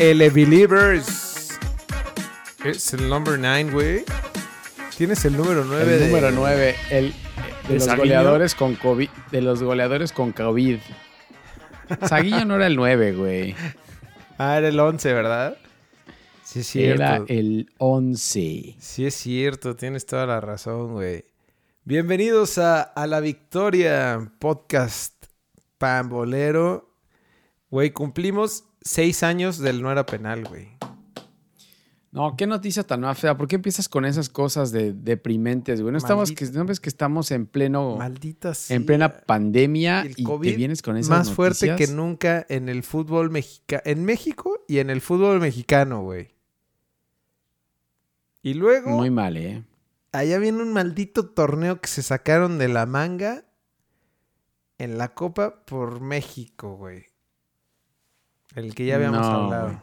L Believers. Es el number 9, güey. Tienes el número 9 El de... número 9, el de ¿De los goleadores con COVID, de los goleadores con COVID. Saguillo no era el 9, güey. Ah, era el 11, ¿verdad? Sí, es cierto. Era el 11. Sí, es cierto. Tienes toda la razón, güey. Bienvenidos a, a La Victoria Podcast Pambolero. Güey, cumplimos seis años del no era penal, güey. No, qué noticia tan más fea. ¿Por qué empiezas con esas cosas de deprimentes, güey? No, estamos que, no ves que estamos en pleno Maldita sea. en plena pandemia El y COVID te vienes con esas Más fuerte que nunca en el fútbol mexicano. En México y en el fútbol mexicano, güey. Y luego, Muy mal, ¿eh? allá viene un maldito torneo que se sacaron de la manga en la Copa por México, güey. El que ya habíamos No, hablado.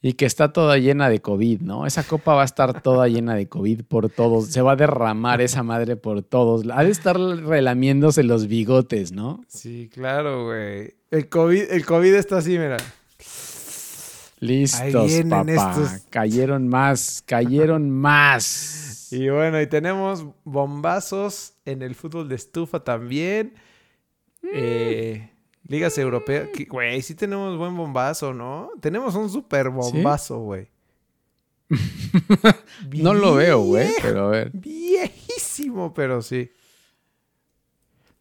Y que está toda llena de COVID, ¿no? Esa copa va a estar toda llena de COVID por todos. Se va a derramar esa madre por todos. Ha de estar relamiéndose los bigotes, ¿no? Sí, claro, güey. El COVID, el COVID está así, mira. Listos, papá. estos. Cayeron más, cayeron más. Y bueno, y tenemos bombazos en el fútbol de estufa también. Eh, ligas europeas. que, Güey, sí tenemos buen bombazo, ¿no? Tenemos un super bombazo, güey. No lo veo, güey, pero a ver. Viejísimo, pero sí.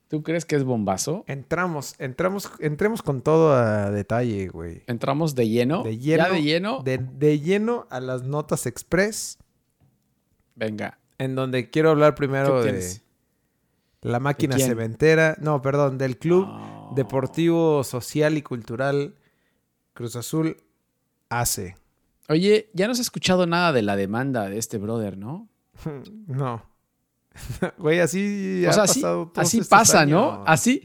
¿Tú crees que es bombazo? Entramos, entramos, entremos con todo a detalle, güey. ¿Entramos de lleno? De lleno. ¿Ya de lleno? De, de lleno a las notas express. Venga. En donde quiero hablar primero ¿Qué de la máquina cementera. No, perdón, del club No. Deportivo, social y cultural Cruz Azul hace. Oye, ya no se ha escuchado nada de la demanda de este brother, ¿no? no. Güey, así o ha sea, así, pasado todos así estos pasa, años. ¿no? Así,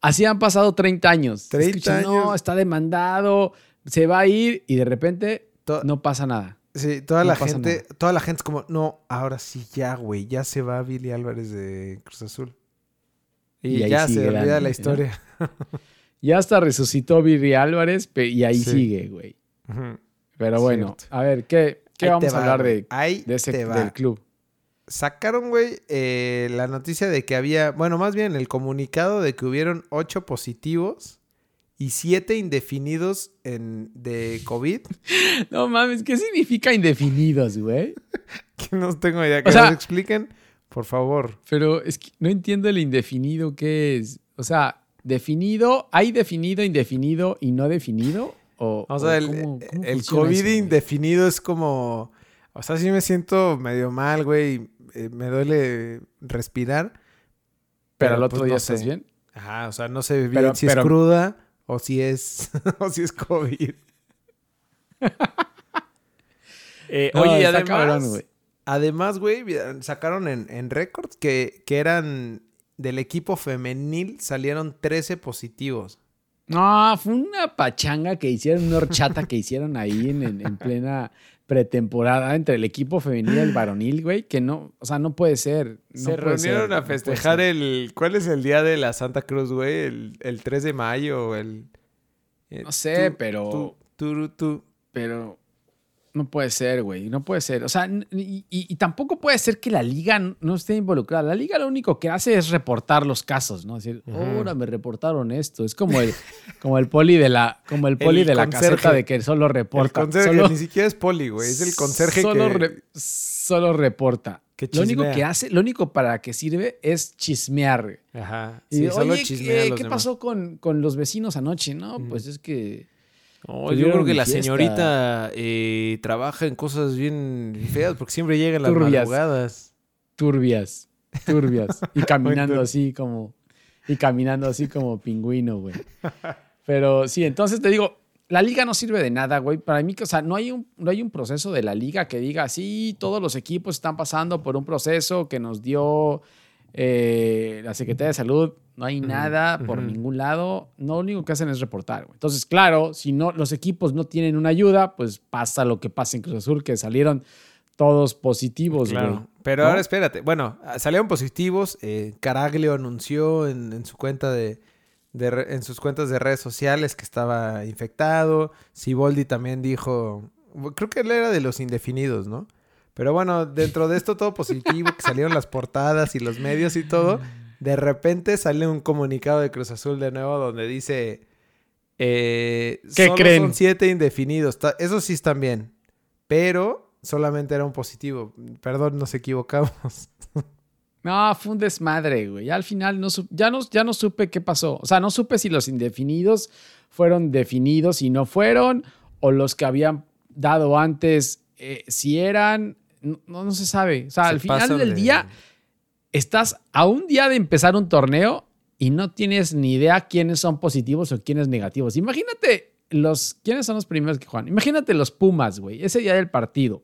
así han pasado 30 años. 30 Escuchas, No, años. está demandado, se va a ir y de repente To- no pasa nada. Sí, toda no la gente, toda la gente es como, no, ahora sí ya, güey, ya se va Billy Álvarez de Cruz Azul. Y, Y ahí ya se olvida la ¿no? historia. Ya hasta resucitó Virri Álvarez y ahí Sí. sigue, güey. Pero bueno, Cierto. a ver, ¿qué, qué vamos a hablar de, Ahí de ese del club? Sacaron, güey, eh, la noticia de que había, bueno, más bien el comunicado de que hubieron ocho positivos y siete indefinidos en, de COVID. No mames, ¿qué significa indefinidos, güey? Que no tengo idea. Que O sea- nos expliquen, por favor. Pero es que no entiendo el indefinido qué es. O sea, definido, ¿hay definido, indefinido y no definido? O, O sea, el, cómo- cómo el funciona COVID eso, indefinido es como. O sea, sí me siento medio mal, güey. eh, me duele respirar. Pero al pues, otro no día sé. estás bien. Ajá, o sea, no sé bien Pero- si pero- es cruda o si es, o si es COVID. Eh, No, oye, además, cabrón, güey. Además, güey, sacaron en, en récords que, que eran del equipo femenil, salieron 13 positivos. No, fue una pachanga que hicieron, una horchata que hicieron ahí en, en- en plena pretemporada entre el equipo femenil y el varonil, güey, que no, o sea, no puede ser. no Se puede reunieron a festejar el... ¿Cuál es el día de la Santa Cruz, güey? El, el 3 de mayo o el... eh, No sé, tú- pero- tú- tú- tú- Pero no puede ser, güey, no puede ser. O sea, y, y- y tampoco puede ser que la liga no esté involucrada. La liga lo único que hace es reportar los casos, ¿no? Decir, Ujú. ahora me reportaron esto. Es como el, como el poli de la, como el poli El de la caseta de que solo El reporta. conserje, solo, ni siquiera es poli, güey. Es el conserje solo que... re- solo reporta. que Lo único que hace, lo único para que sirve es chismear. Ajá. Y, Sí, solo Oye, a ¿qué, pasó con, con los vecinos anoche? No, pues es que No, yo creo que la fiesta. señorita eh, trabaja en cosas bien feas porque siempre llegan las Turbias. madrugadas. turbias, turbias. Y caminando así como, y caminando así como pingüino, güey. Pero sí, entonces te digo, la liga no sirve de nada, güey. Para mí, o sea, no hay un, no hay un proceso de la liga que diga, sí, todos los equipos están pasando por un proceso que nos dio eh, la Secretaría de Salud. No hay nada por ningún lado. No, lo único que hacen es reportar, güey. Entonces, claro, si no, los equipos no tienen una ayuda, pues pasa lo que pasa en Cruz Azul, que salieron todos positivos, güey. Pero ¿no? ahora espérate. Bueno, salieron positivos. eh, Caraglio anunció en, en su cuenta de, de re- en sus cuentas de redes sociales que estaba infectado. Siboldi también dijo, creo que él era de los indefinidos, ¿no? Pero bueno, dentro de esto todo positivo, que salieron las portadas y los medios y todo, de repente sale un comunicado de Cruz Azul de nuevo donde dice, eh, ¿Qué solo creen? son siete indefinidos. Ta- Eso sí están bien, pero solamente era un positivo. Perdón, nos equivocamos. No, fue un desmadre, güey. Ya al final no ya, no, ya no supe qué pasó. O sea, no supe si los indefinidos fueron definidos y no fueron, o los que habían dado antes, eh, si eran. No, no se sabe. O sea, Se al final del de- día, estás a un día de empezar un torneo y no tienes ni idea quiénes son positivos o quiénes negativos. Imagínate los. ¿Quiénes son los primeros que juegan? Imagínate los Pumas, güey. Ese día del partido.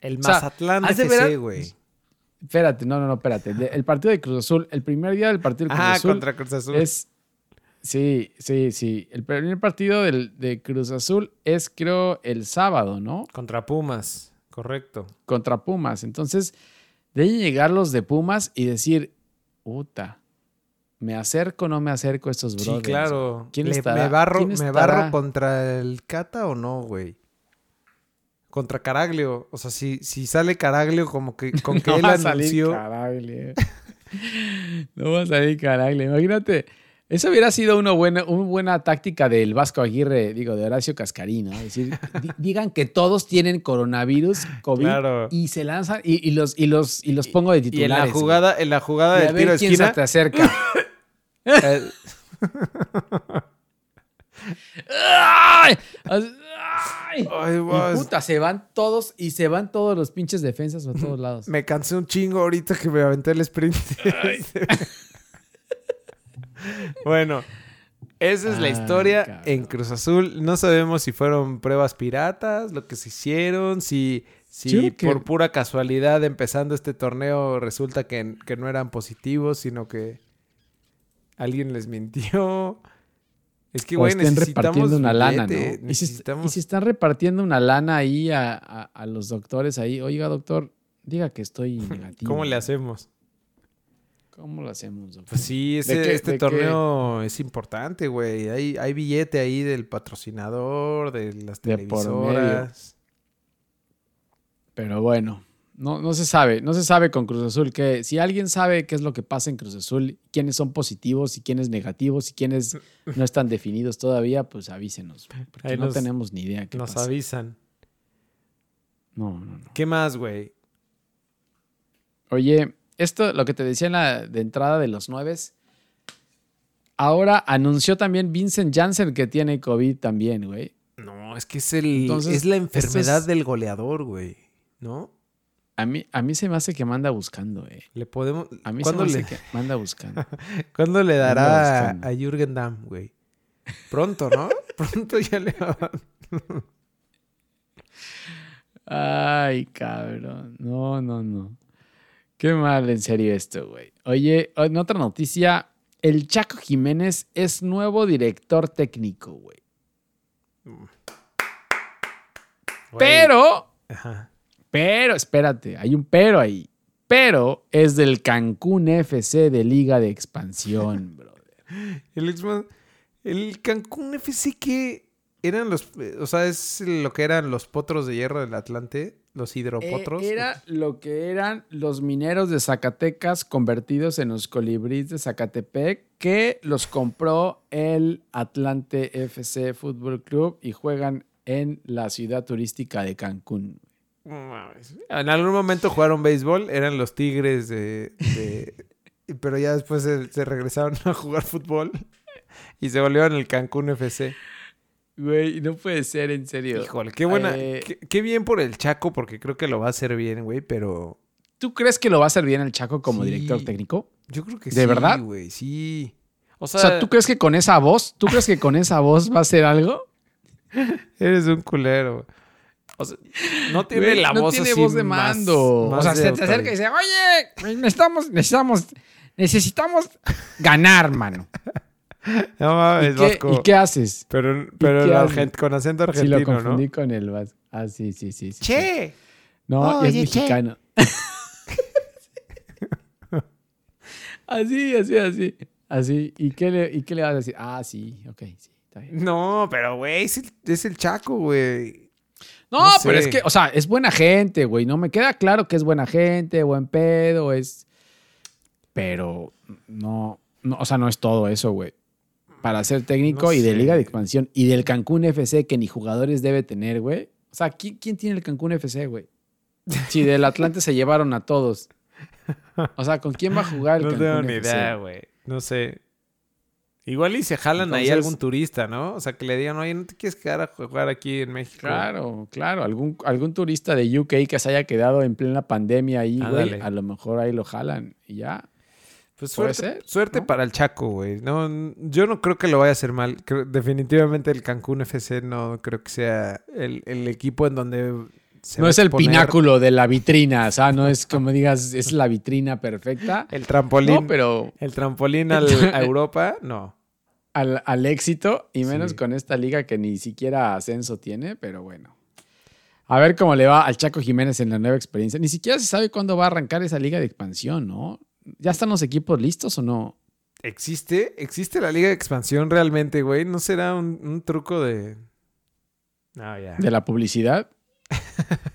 El O sea, Mazatlán FC, güey. Espérate, no, no, no, espérate. El partido de Cruz Azul, el primer día del partido de Cruz Ah, Azul contra Cruz Azul. es. Sí, sí, sí. El primer partido del- de Cruz Azul es, creo, el sábado, ¿no? Contra Pumas, correcto. Contra Pumas. Entonces, deben llegar los de Pumas y decir, puta, ¿me acerco o no me acerco a estos brothers? Sí, claro. ¿Quién Le- estará? ¿Me barro, ¿Quién ¿Me estará? barro contra el Cata o no, güey? Contra Caraglio. O sea, si, si sale Caraglio como que con que no él va a salir anunció... Caragle. no va a salir Caragle. Imagínate. Eso hubiera sido una buena, una buena táctica del Vasco Aguirre, digo, de Horacio Cascarino. Es decir, di- digan que todos tienen coronavirus, COVID, Claro. y se lanzan y, y los, y, los, y los pongo de Y en titulares. la jugada, en la jugada del tiro de quién se esquina... te acerca. ¡Ay! ¡Ay! ay, Y puta, se van todos y se van todos los pinches defensas a todos lados. Me cansé un chingo ahorita que me aventé el sprint. bueno, esa es la Ay, historia en Cruz Azul. No sabemos si fueron pruebas piratas, lo que se hicieron, si, si que- por pura casualidad empezando este torneo resulta que, que no eran positivos, sino que alguien les mintió. Es que, güey, estén necesitamos repartiendo una lana, billete, ¿no? Y si, est- y necesitamos- si están repartiendo una lana ahí a, a- a los doctores ahí, oiga, doctor, diga que estoy negativo. ¿Cómo le hacemos? ¿Cómo lo hacemos, doctor? Pues sí, ese- qué- este qué? torneo es importante, güey. Hay, hay billete ahí del patrocinador, de las De televisoras. Pero bueno, no, no se sabe, no se sabe con Cruz Azul que si alguien sabe qué es lo que pasa en Cruz Azul, quiénes son positivos y quiénes negativos y quiénes no están definidos todavía, pues avísenos, porque Ahí no nos- tenemos ni idea qué Nos pasa. avisan. No, no, no. ¿Qué más, güey? Oye, esto, lo que te decía en la de entrada de los nueves, ahora anunció también Vincent Janssen que tiene COVID también, güey. No, es que es el Entonces, es la enfermedad es- del goleador, güey. ¿No? A mí, a mí se me hace que manda buscando, eh. Le podemos. A mí se ¿Cuándo me le, hace que manda buscando. ¿cuándo le dará buscando. a Jürgen Damm, güey? Pronto, ¿no? Pronto ya le va- Ay, cabrón. No, no, no. Qué mal, en serio esto, güey. Oye, en otra noticia, el Chaco Jiménez es nuevo director técnico, güey. Pero, Ajá. pero, espérate, hay un pero ahí. Pero es del Cancún FC de Liga de Expansión, brother. El El Cancún FC que eran los. eh, O sea, es lo que eran los potros de hierro del Atlante. Los hidropotros. Eh, era lo que eran los mineros de Zacatecas convertidos en los colibríes de Zacatepec que los compró el Atlante FC Fútbol Club y juegan en la ciudad turística de Cancún. En algún momento jugaron béisbol, eran los Tigres de. de- pero ya después se, se regresaron a jugar fútbol y se volvieron el Cancún FC. Güey, no puede ser, en serio. Híjole, qué buena. Eh, qué, qué bien por el Chaco, porque creo que lo va a hacer bien, güey, pero ¿Tú crees que lo va a hacer bien el Chaco como Sí. director técnico? yo creo que ¿De sí, verdad? güey, sí. O O sea, sea, ¿tú crees que con esa voz, tú crees que con esa voz va a hacer algo? eres un culero. O sea, no tiene Güey, la no voz tiene así voz de más- mando. más o sea, de se te acerca y dice, oye, necesitamos, necesitamos, necesitamos ganar, mano. No ¿Y mames, qué, Vasco. y qué haces? Pero, pero qué haces? argent- con acento Sí, lo argentino, confundí ¿no? con el Vasco. Ah, sí, sí, sí. sí, sí. Che. No, y es Oye, che. mexicano. así, así, así. Así, ¿y qué, le, ¿y qué le vas a decir? Ah, sí, ok, sí, está bien. No, pero, güey, es el, es el Chaco, güey. No, No pero es que, o sea, es buena gente, güey. No me queda claro que es buena gente, buen pedo, es. Pero no, no o sea, no es todo eso, güey. Para ser técnico No y de. Liga de Expansión y del Cancún FC, que ni jugadores debe tener, güey. O sea, ¿quién, quién tiene el Cancún FC, güey? Si del Atlante se llevaron a todos. O sea, ¿con quién va a jugar el No Cancún tengo ni FC? idea, güey. No sé. Igual y se jalan ahí algún turista, ¿no? O sea, que le digan, oye, ¿no te quieres quedar a jugar aquí en México? Claro, claro. Algún, algún turista de UK que se haya quedado en plena pandemia ahí, güey. A lo mejor ahí lo jalan y ya. Pues suerte, ser, suerte ¿no? para el Chaco, güey. No, yo no creo que lo vaya a hacer mal. Creo- definitivamente el Cancún FC no creo que sea el, el equipo en donde se no es el pináculo de la vitrina, o sea, no es como digas, es la vitrina perfecta. El trampolín. No, pero El trampolín al- a Europa, no. al, al éxito, y menos Sí. con esta liga que ni siquiera ascenso tiene, pero bueno. A ver cómo le va al Chaco Jiménez en la nueva experiencia. Ni siquiera se sabe cuándo va a arrancar esa liga de expansión, ¿no? ¿Ya están los equipos listos o no? ¿Existe? ¿Existe la Liga de Expansión realmente, güey? ¿No será un, un truco de...? No, ya. De la publicidad.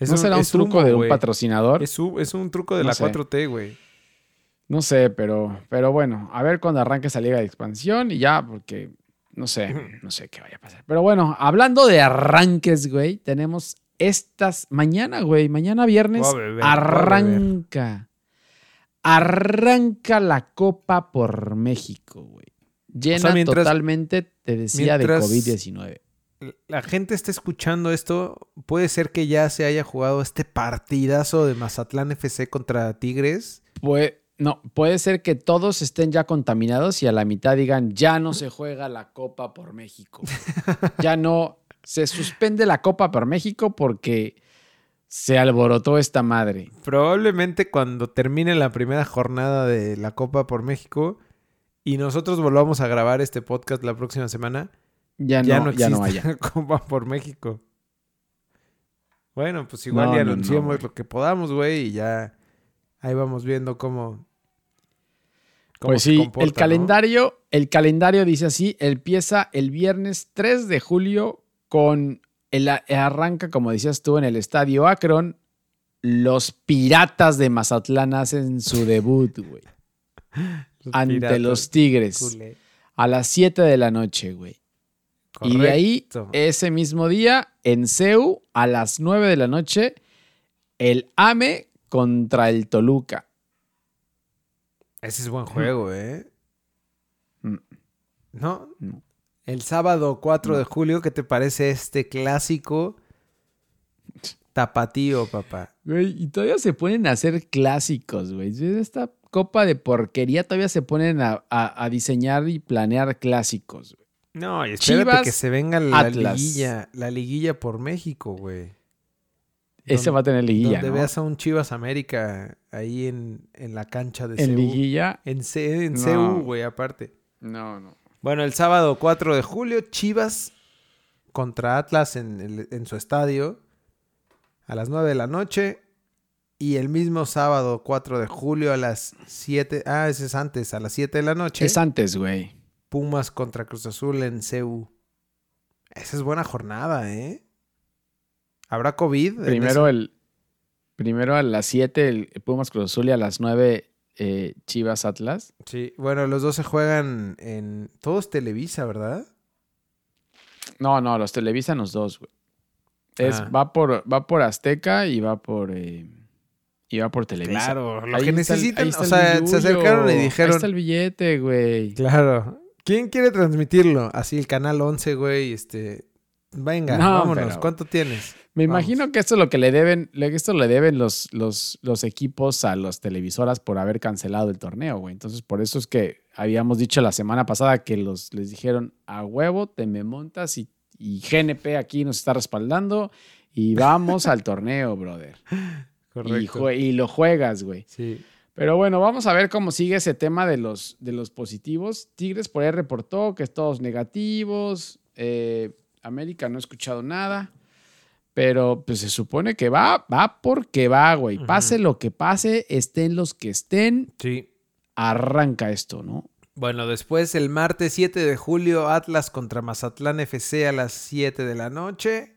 ¿No será un truco humo, de un patrocinador? Es, es un truco de No la sé. 4T, güey. No sé, pero, pero bueno, a ver cuando arranque esa liga de expansión y ya, porque no sé, no sé qué vaya a pasar. Pero bueno, hablando de arranques, güey, tenemos estas, mañana, güey, mañana viernes, beber, arranca, arranca la Copa por México, güey. Llena mientras- totalmente, te decía, de COVID-19. La gente está escuchando esto. Puede ser que ya se haya jugado este partidazo de Mazatlán FC contra Tigres. No, puede ser que todos estén ya contaminados y a la mitad digan, ya no se juega la Copa por México. ya no, se suspende la Copa por México porque se alborotó esta madre. Probablemente cuando termine la primera jornada de la Copa por México y nosotros volvamos a grabar este podcast la próxima semana, Ya no, ya no ya no haya. Copa por México. Bueno, pues igual No, ya anunciamos lo que podamos, güey, y ya ahí vamos viendo cómo. cómo Pues se sí, comporta, el calendario, el calendario dice así, empieza el viernes 3 de julio con el arranca, como decías tú, en el estadio Akron. Los Piratas de Mazatlán hacen su debut, güey. Ante piratas, los Tigres. culé. A las 7 de la noche, güey. Y de ahí, ese mismo día, en CEU, a las 9 de la noche, el AME contra el Toluca. Ese es buen juego, ¿eh? Mm. ¿No? No. El sábado 4 No. de julio, ¿qué te parece este clásico tapatío, papá? Güey, y todavía se ponen a hacer clásicos, güey. Esta copa de porquería todavía se ponen a, a- a diseñar y planear clásicos, güey. No, y espérate Chivas, que se venga la Atlas. liguilla, la liguilla por México, güey. Ese va a tener liguilla, Donde ¿no? veas a un Chivas América ahí en, en la cancha de En CU. liguilla. En, C, en No. CU, güey, aparte. No, no. Bueno, el sábado 4 de julio, Chivas contra Atlas en, el- en su estadio a las 9 de la noche. Y el mismo sábado 4 de julio a las 7. Ah, ese es antes, a las 7 de la noche. Es antes, güey. Pumas contra Cruz Azul en CU. Esa es buena jornada, ¿eh? ¿Habrá COVID? Primero el. Primero a las 7 el Pumas Cruz Azul y a las 9 eh, Chivas Atlas. Sí, bueno, los dos se juegan en. Todos Televisa, ¿verdad? No, no, los televisan los dos, güey. Es, Ah. va, por, va por Azteca y va por. eh, y va por Televisa. Claro, lo Ahí que el- necesitan. ahí o sea, se acercaron y Ahí dijeron. está el billete, güey. Claro. ¿Quién quiere transmitirlo? Así el canal 11, güey, este. Venga, No, vámonos. pero- ¿Cuánto tienes? Me Vamos. imagino que esto es lo que le deben, esto le deben los, los, los equipos a las televisoras por haber cancelado el torneo, güey. Entonces, por eso es que habíamos dicho la semana pasada que los, les dijeron a huevo, te me montas y, y GNP aquí nos está respaldando y vamos al torneo, brother. Correcto. y lo juegas, güey. Sí. Pero bueno, vamos a ver cómo sigue ese tema de los, de los positivos. Tigres por ahí reportó que es todos negativos. Eh, América no he escuchado nada. Pero pues se supone que va, va porque va, güey. Pase lo que pase, estén los que estén. Sí. arranca esto, ¿no? Bueno, después el martes 7 de julio, Atlas contra Mazatlán FC a las 7 de la noche.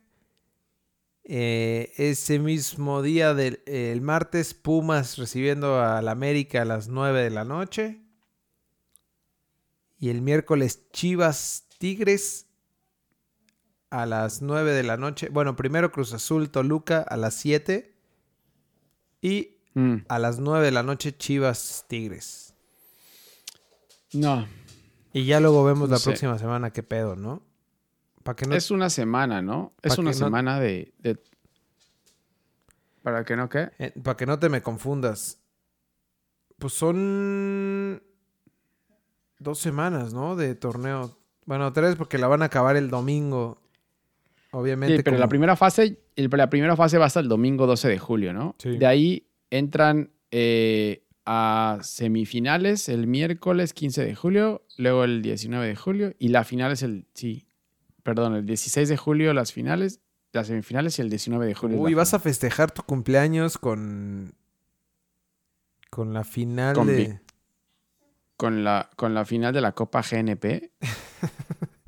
Eh, ese mismo día del el martes, Pumas recibiendo al América a las 9 de la noche. Y el miércoles, Chivas Tigres a las 9 de la noche. Bueno, primero Cruz Azul Toluca a las 7. Y Mm, a las 9 de la noche, Chivas Tigres. No, Y ya luego vemos No la sé. próxima semana qué pedo, ¿no? Para que no es una semana, ¿no? Es una no- semana de, de- ¿Para que no qué? para que no te me confundas. Pues son dos semanas, ¿no? De torneo. Bueno, tres porque la van a acabar el domingo. Obviamente. Sí, pero la primera fase, el- la primera fase va hasta el domingo 12 de julio, ¿no? Sí. De ahí entran eh, a semifinales el miércoles 15 de julio, luego el 19 de julio y la final es el, sí, perdón, el 16 de julio las finales, las semifinales y el 19 de julio. Uy, vas a final. festejar tu cumpleaños con. Con la final Con de. con la, con la final de la Copa GNP.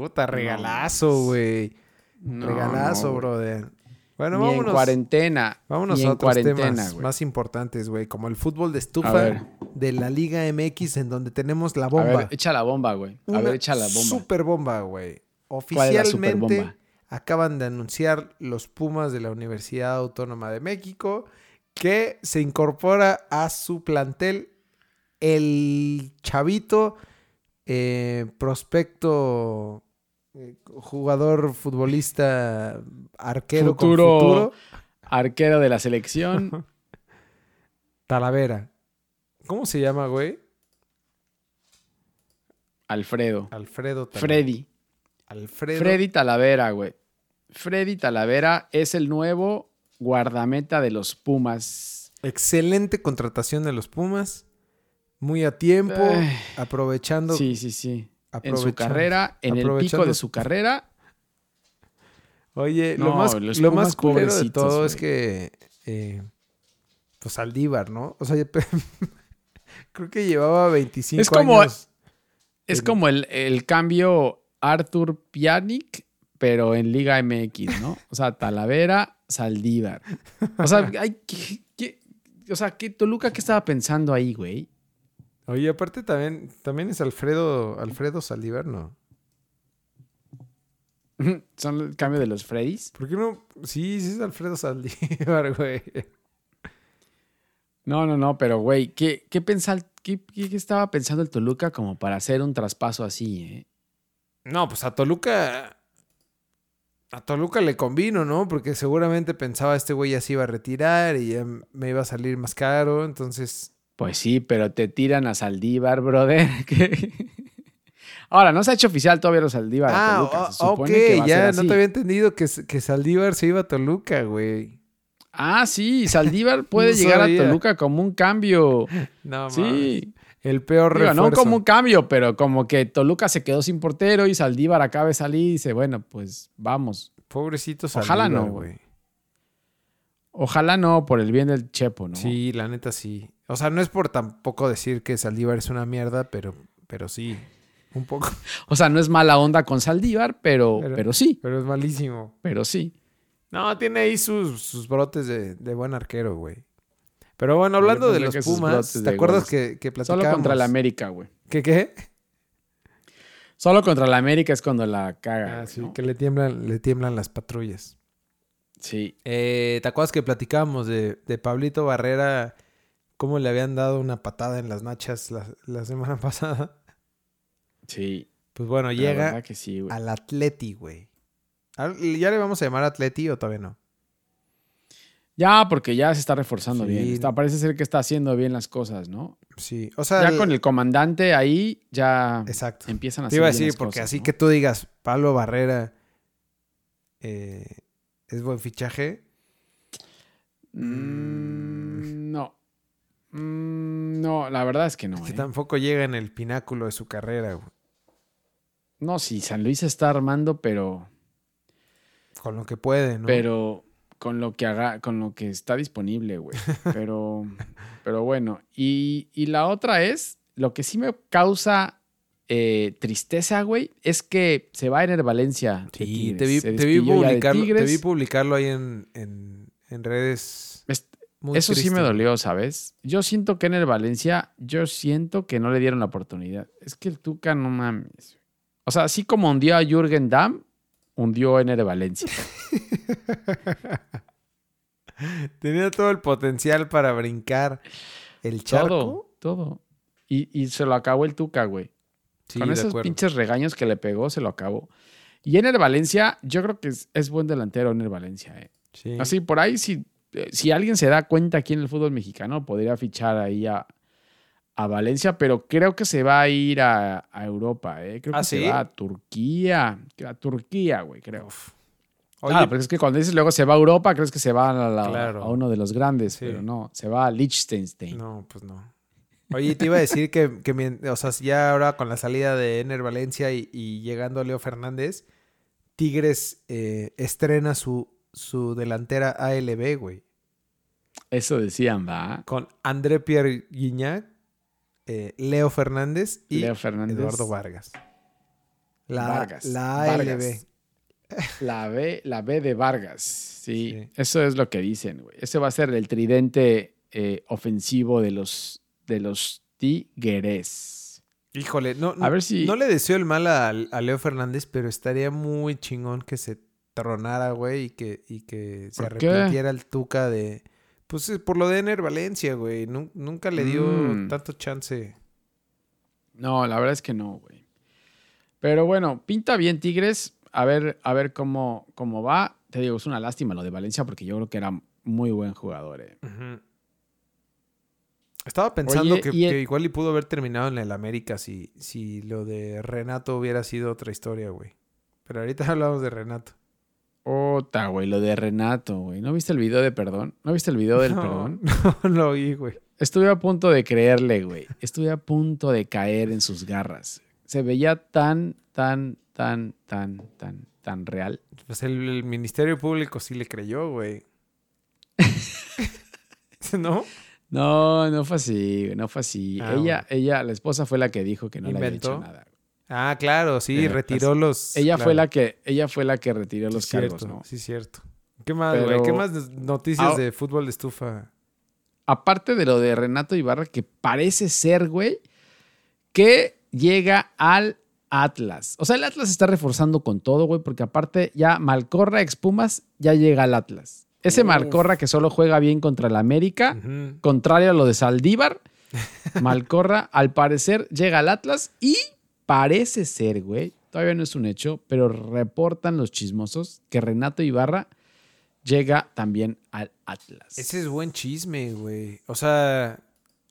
Puta, regalazo, güey. No, regalazo, no, güey. brother. Bueno, en vámonos. cuarentena. Vámonos a en otros cuarentena, temas güey. más importantes, güey. Como el fútbol de A estufa de la Liga MX, en donde tenemos la A bomba. ver, echa la bomba, güey. A ver, echa la bomba. Super bomba, güey. ¿Cuál es la Oficialmente acaban de anunciar los Pumas de la Universidad Autónoma de México que se incorpora a su plantel el chavito eh, prospecto jugador futbolista arquero con Futuro. futuro Arquero de la selección. Talavera. ¿Cómo se llama, güey? Alfredo. Alfredo Talavera. Freddy. Alfredo. Freddy Talavera, güey. Freddy Talavera es el nuevo guardameta de los Pumas. Excelente contratación de los Pumas. Muy a tiempo. Ay. aprovechando. Sí, sí, sí. En su carrera, en el pico de su carrera, Oye, lo más, lo más culero de todo es que. eh, pues Aldívar, ¿no? O sea, creo que llevaba 25 Es como- años. es como el, el cambio Arthur Pjanic, pero en Liga MX, ¿no? O sea, Talavera, Saldívar. O sea, hay, ¿qué- qué- o sea, ¿qué, Toluca qué estaba pensando ahí, güey? Oye, aparte también, también es Alfredo, Alfredo Saldívar, ¿no? Son el cambio de los Freddys. ¿Por qué no? Sí, sí es Alfredo Saldívar, güey. No, no, no, pero güey, ¿qué, qué, qué- qué estaba pensando el Toluca como para hacer un traspaso así, eh? No, pues a Toluca. A Toluca le convino, ¿no? Porque seguramente pensaba este güey ya se iba a retirar y ya me iba a salir más caro. Entonces. Pues sí, pero te tiran a Saldívar, brother. ¿Qué? Ahora, no se ha hecho oficial todavía los Saldívar. Ah, Toluca. Se ok, que va ya no te había entendido que, que Saldívar se iba a Toluca, güey. Ah, sí, Saldívar puede No llegar sabía. a Toluca como un cambio. No, mames. Sí, El peor Digo, refuerzo. no como un cambio, pero como que Toluca se quedó sin portero y Saldívar acaba de salir y dice, bueno, pues vamos. Pobrecito Ojalá Saldívar, no, güey. Ojalá no, por el bien del Chepo, ¿no? Sí, la neta sí. O sea, no es por tampoco decir que Saldívar es una mierda, pero, pero sí. Un poco. O sea, no es mala onda con Saldívar, pero, Pero- pero, sí, Pero es malísimo. pero sí. No, tiene ahí sus, sus brotes de, de buen arquero, güey. Pero bueno, hablando de los Pumas, ¿te acuerdas que, que Solo platicábamos? contra el América, güey. ¿Qué qué? Solo contra el América es cuando la caga. Ah, sí, ¿no? que le tiemblan, le tiemblan las patrullas. Sí. Eh, ¿Te acuerdas que platicábamos de, de Pablito Barrera? ¿Cómo le habían dado una patada en las nachas la, la semana pasada? Sí. Pues bueno, la llega verdad que sí, güey. al Atleti, güey. ¿Ya le vamos a llamar Atleti o todavía no? Ya, porque ya se está reforzando Sí. bien. Está, parece ser que está haciendo bien las cosas, ¿no? Sí, o sea... Ya el- con el comandante ahí, ya Exacto. empiezan a Te hacer iba a decir, porque cosas, así ¿no? que tú digas, Pablo Barrera eh, es buen fichaje. Mm, no. Mm, no, la verdad es que no. Que ¿eh? tampoco llega en el pináculo de su carrera, güey. No, sí, San Luis está armando, pero, Con lo que puede, ¿no? pero con lo que haga, con lo que está disponible, güey. Pero Pero bueno, y, y la otra es, lo que sí me causa eh, tristeza, güey, es que se va a ir Valencia. Sí, te vi, te vi te vi publicarlo ahí en, en, en redes. Es- Muy Eso sí me dolió, ¿sabes? Yo siento que en el Valencia, yo siento que no le dieron la oportunidad. Es que el Tuca no mames. O sea, así como hundió a Jürgen Damm, hundió en el Valencia. Tenía todo el potencial para brincar el charco. todo, todo. Y, y se lo acabó el Tuca, güey. Sí, Con esos pinches regaños que le pegó, se lo acabó. Y en el Valencia, yo creo que es, es buen delantero en el Valencia, eh. Sí. Así, por ahí, si, si alguien se da cuenta aquí en el fútbol mexicano, podría fichar ahí a, a Valencia, pero creo que se va a ir a, a Europa, ¿eh? Creo ¿Ah, que sí? se va a Turquía. A Turquía, güey, creo. Oye, ah, pero es que cuando dices luego se va a Europa, crees que se va a, la- Claro. a uno de los grandes, Sí. pero no, se va a Liechtenstein. no, pues no. Oye, te iba a decir que, que o sea, ya ahora con la salida de Ener Valencia y, y llegando Leo Fernández, Tigres eh, estrena su, su delantera ALB, güey. Eso decían, va. Con André Pierre Guignac, eh, Leo Fernández y Leo Fernández. Eduardo Vargas. La, Vargas. la ALB. Vargas. La B, la B de Vargas. Sí, Sí. eso es lo que dicen, güey. Ese va a ser el tridente eh, ofensivo de los, de los Tigres. Híjole, no, A ver si- no le deseo el mal a, a Leo Fernández, pero estaría muy chingón que se tronara, güey, y que, y que se arrepintiera el Tuca de... Pues por lo de Ener Valencia, güey. nun- nunca le dio Mm. tanto chance. No, la verdad es que no, güey. Pero bueno, pinta bien Tigres. A ver, a ver cómo, cómo va. Te digo, es una lástima lo de Valencia porque yo creo que era muy buen jugador. eh. Estaba pensando Oye, que, y el- que igual y pudo haber terminado en el América si, si lo de Renato hubiera sido otra historia, güey. Pero ahorita hablamos de Renato. Ota, güey, lo de Renato, güey. ¿No viste el video de perdón? ¿No viste el video del no, perdón? No lo oí, güey. Estuve a punto de creerle, güey. Estuve a punto de caer en sus garras. Se veía tan, tan, tan, tan, tan, tan real. Pues el, el Ministerio Público sí le creyó, güey. ¿No? No, no fue así, güey, no fue así. Ah, ella, ella, la esposa fue la que dijo que no le había hecho nada. Ah, claro, sí, Eh, retiró los. Ella claro, fue la que, ella fue la que retiró sí, los cierto, cargos, ¿no? Sí, cierto. ¿Qué más? Pero- ¿Qué más noticias Ah, de fútbol de estufa? Aparte de lo de Renato Ibarra, que parece ser, güey, que llega al Atlas. O sea, el Atlas está reforzando con todo, güey, porque aparte ya Malcorra ex Pumas ya llega al Atlas. Ese Uf. Malcorra que solo juega bien contra el América, contrario a lo de Saldívar, Malcorra al parecer llega al Atlas y parece ser, güey, todavía no es un hecho, pero reportan los chismosos que Renato Ibarra llega también al Atlas. Ese es buen chisme, güey. O sea,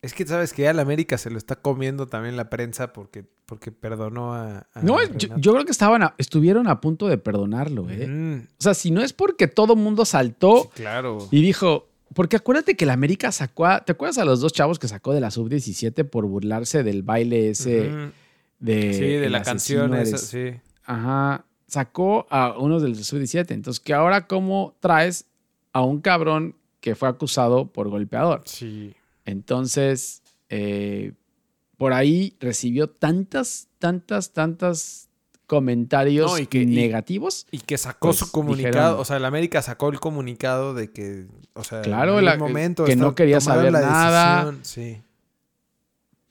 es que sabes que al América se lo está comiendo también la prensa porque, porque perdonó a. a No, yo, yo creo que estaban a- estuvieron a punto de perdonarlo, ¿eh? O sea, si no es porque todo mundo saltó Sí, claro. y dijo, porque acuérdate que el América sacó a, ¿te acuerdas a los dos chavos que sacó de la sub-17 por burlarse del baile ese Ujú. De... Sí, de el la canción esa, sí. Ajá, sacó a unos del sub-17. Entonces, que ahora cómo traes a un cabrón que fue acusado por golpeador. Sí. Entonces, eh, por ahí recibió tantas, tantas, tantas comentarios No, y que- y- negativos. Y que sacó Pues, su comunicado, dijeron- o sea, el América sacó el comunicado de que, o sea, Claro, en algún momento que no quería saber la nada. decisión, Sí.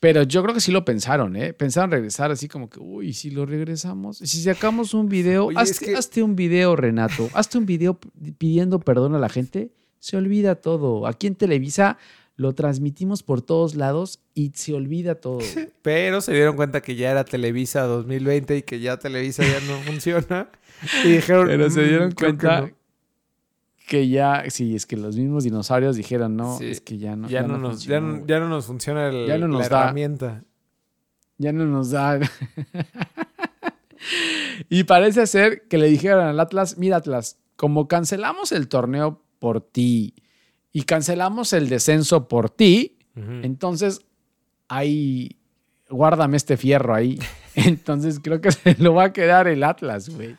Pero yo creo que sí lo pensaron, ¿eh? Pensaron regresar así como que, uy, si lo regresamos, si sacamos un video, Oye, es hazte, que- hazte un video, Renato, hazte un video pidiendo perdón a la gente, se olvida todo. Aquí en Televisa lo transmitimos por todos lados y se olvida todo. Pero se dieron cuenta que ya era Televisa 2020 y que ya Televisa ya no funciona. Y dijeron. Pero se "Mm, dieron que cuenta no". Que, ya, sí, es que los mismos dinosaurios dijeron, no, Sí, es que ya no. ya, no nos, ya, funcionó, no, güey. ya no nos funciona el- Ya no la da. herramienta. Ya no nos da. y parece ser que le dijeron al Atlas, mira Atlas, como cancelamos el torneo por ti y cancelamos el descenso por ti, entonces ahí, guárdame este fierro ahí. Entonces creo que se lo va a quedar el Atlas, güey.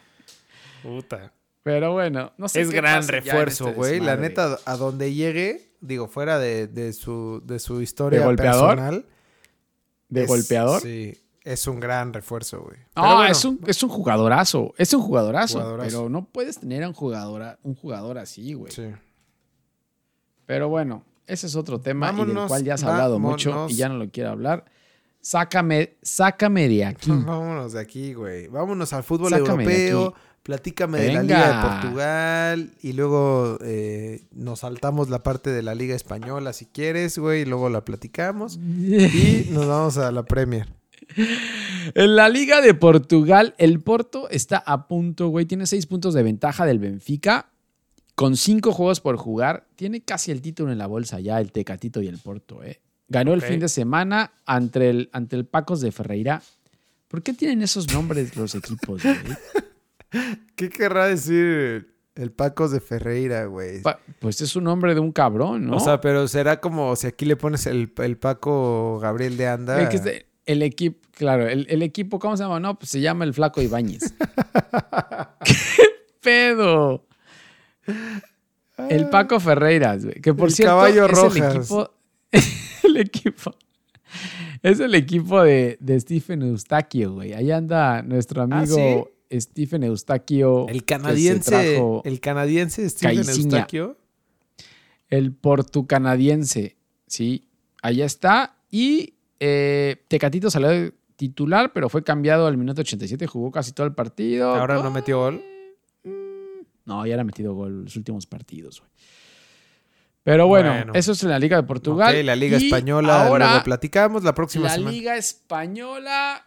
Puta. Pero bueno, no sé. Es qué gran refuerzo, este güey. La neta, a donde llegue, digo, fuera de, de su, de su historia ¿De golpeador? personal. ¿De es- golpeador? Sí, es un gran refuerzo, güey. No, Pero bueno, es, un, es un jugadorazo. Es un jugadorazo, Jugadorazo. Pero no puedes tener a un jugador, un jugador así, güey. Sí. Pero bueno, ese es otro tema y del Vámonos, cual ya has hablado mucho vámonos. y ya no lo quiero hablar. Sácame, sácame de aquí. Vámonos de aquí, güey. Vámonos al fútbol Sácame de europeo. aquí. Platícame de la. Liga de Portugal. Y luego eh, nos saltamos la parte de la Liga Española si quieres, güey. Y luego la platicamos. Y nos vamos a la Premier. En la Liga de Portugal, el Porto está a punto, güey. Tiene seis puntos de ventaja del Benfica. Con cinco juegos por jugar. Tiene casi el título en la bolsa ya, el Tecatito y el Porto, eh. Ganó el fin de semana ante el, ante el Pacos de Ferreira. ¿Por qué tienen esos nombres los equipos, güey? ¿Qué querrá decir el Pacos de Ferreira, güey? Pa- Pues es un nombre de un cabrón, ¿no? O sea, pero será como si aquí le pones el, el Paco Gabriel de Anda. El, equipo, claro, el, el equipo, ¿cómo se llama? No, pues se llama el Flaco Ibáñez. ¿Qué pedo? El Paco Ferreiras, güey. Que por El cierto Caballo es Rojas. el equipo. el equipo. Es el equipo de, de Stephen Eustaquio, güey. Ahí anda nuestro amigo Stephen Eustaquio. El canadiense, el canadiense Caiciña. Eustaquio. el portucanadiense. Sí, allá está. Y eh, Tecatito salió de titular, pero fue cambiado al minuto 87. Jugó casi todo el partido. Ahora no metió gol. No, ya le ha metido gol los últimos partidos, güey. Pero bueno, Bueno. eso es en la Liga de Portugal. Ok, la Liga Y Española, Ahora, luego platicamos la próxima la semana. Liga Española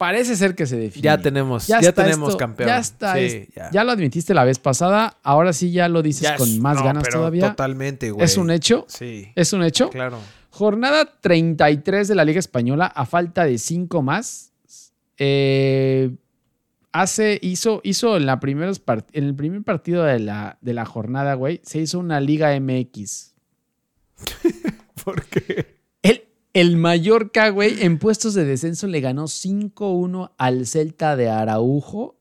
parece ser que se define. Ya tenemos, ya, tenemos esto, campeón. Ya está. Sí, es- ya. ya. lo admitiste la vez pasada. Ahora sí ya lo dices Ya con es- más no, ganas pero todavía. Totalmente, güey. ¿Es un hecho? Sí, ¿Es un hecho? claro. Jornada 33 de la Liga Española, a falta de cinco más. eh, hace, hizo, hizo en, la primeros part- en el primer partido de la, de la jornada, güey, se hizo una Liga MX. ¿Por qué? El, Mallorca, güey, en puestos de descenso le ganó 5-1 al Celta de Araujo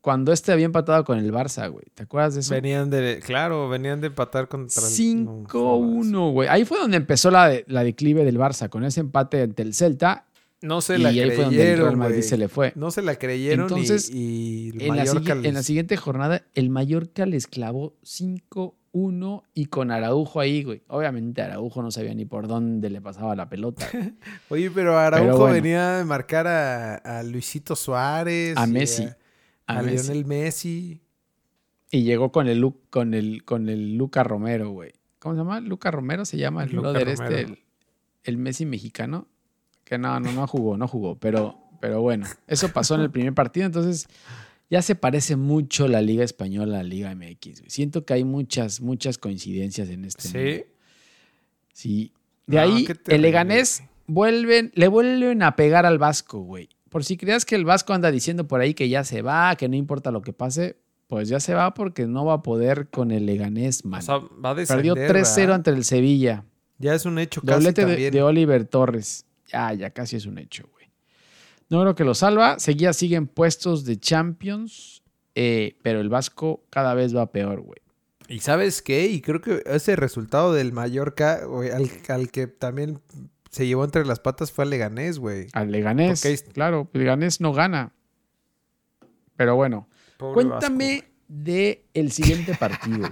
cuando este había empatado con el Barça, güey. ¿Te acuerdas de eso? Venían de, claro, venían de empatar contra el... 5-1, güey. Ahí fue donde empezó la, de- la declive del Barça, con ese empate ante el Celta. No se y la ahí fue donde el creyeron, Real Madrid se le fue. No se la creyeron y- Entonces, y, el En la, en siguiente jornada, el Mallorca les clavó 5-1 y con Araujo ahí, güey. Obviamente Araujo no sabía ni por dónde le pasaba la pelota. Oye, pero Araujo Pero bueno. venía de marcar a, a Luisito Suárez. A Messi. A, A a Messi. Lionel Messi. Y llegó con el, con el, con el Luca Romero, güey. ¿Cómo se llama? Luca Romero se llama el Luca brother Romero. este, el, el Messi mexicano. Que no, no, no jugó, no jugó. Pero, pero bueno, eso pasó en el primer partido. Entonces, ya se parece mucho la Liga Española a la Liga MX. güey. Siento que hay muchas, muchas coincidencias en este mundo. Sí. Sí. De No, ahí, el Leganés vuelven, le vuelven a pegar al Vasco, güey. Por si creas que el Vasco anda diciendo por ahí que ya se va, que no importa lo que pase, pues ya se va porque no va a poder con el Leganés, man. O sea, va a Perdió descender, 3-0 ¿verdad? ante el Sevilla. Ya es un hecho casi Doblete de, también. de Oliver Torres. Ya, ya casi es un hecho, güey. No creo que lo salva. Seguía, sigue en puestos de Champions, eh, pero el Vasco cada vez va peor, güey. ¿Y sabes qué? Y creo que ese resultado del Mallorca, güey, al, al que también se llevó entre las patas fue al Leganés, güey. Al Leganés, claro, el Leganés no gana. Pero bueno, Pobre Cuéntame de el siguiente partido.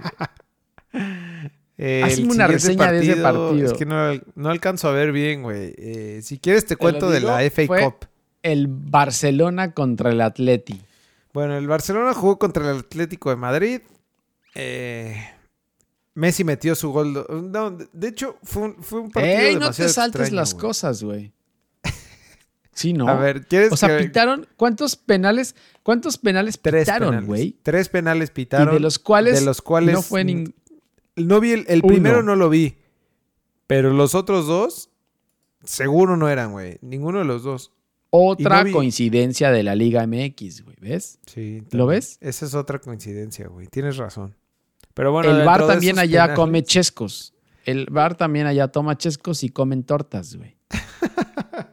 Eh, Hazme una reseña de ese partido. Es que no, no alcanzo a ver bien, güey. Eh, si quieres te cuento de la FA fue- Cup. El Barcelona contra el Atleti. Bueno, el Barcelona jugó contra el Atlético de Madrid. Eh, Messi metió su gol. No, de- hecho, fue un, fue un partido ¡Ey, no te saltes extraño, las cosas, güey! Sí, ¿no? A ver, ¿quieres o sea, que- pitaron. ¿Cuántos penales, cuántos penales Tres pitaron, güey? Tres penales Y pitaron. de los cuales, de los cuales no fue ningún. No vi el, el primero no lo vi. Pero los otros dos, seguro no eran, güey. Ninguno de los dos. Otra no vi- coincidencia de la Liga MX, güey. ¿Ves? Sí. ¿Lo ves? Esa es otra coincidencia, güey. Tienes razón. Pero bueno, el bar también allá penales- come chescos. El bar también allá toma chescos y comen tortas, güey.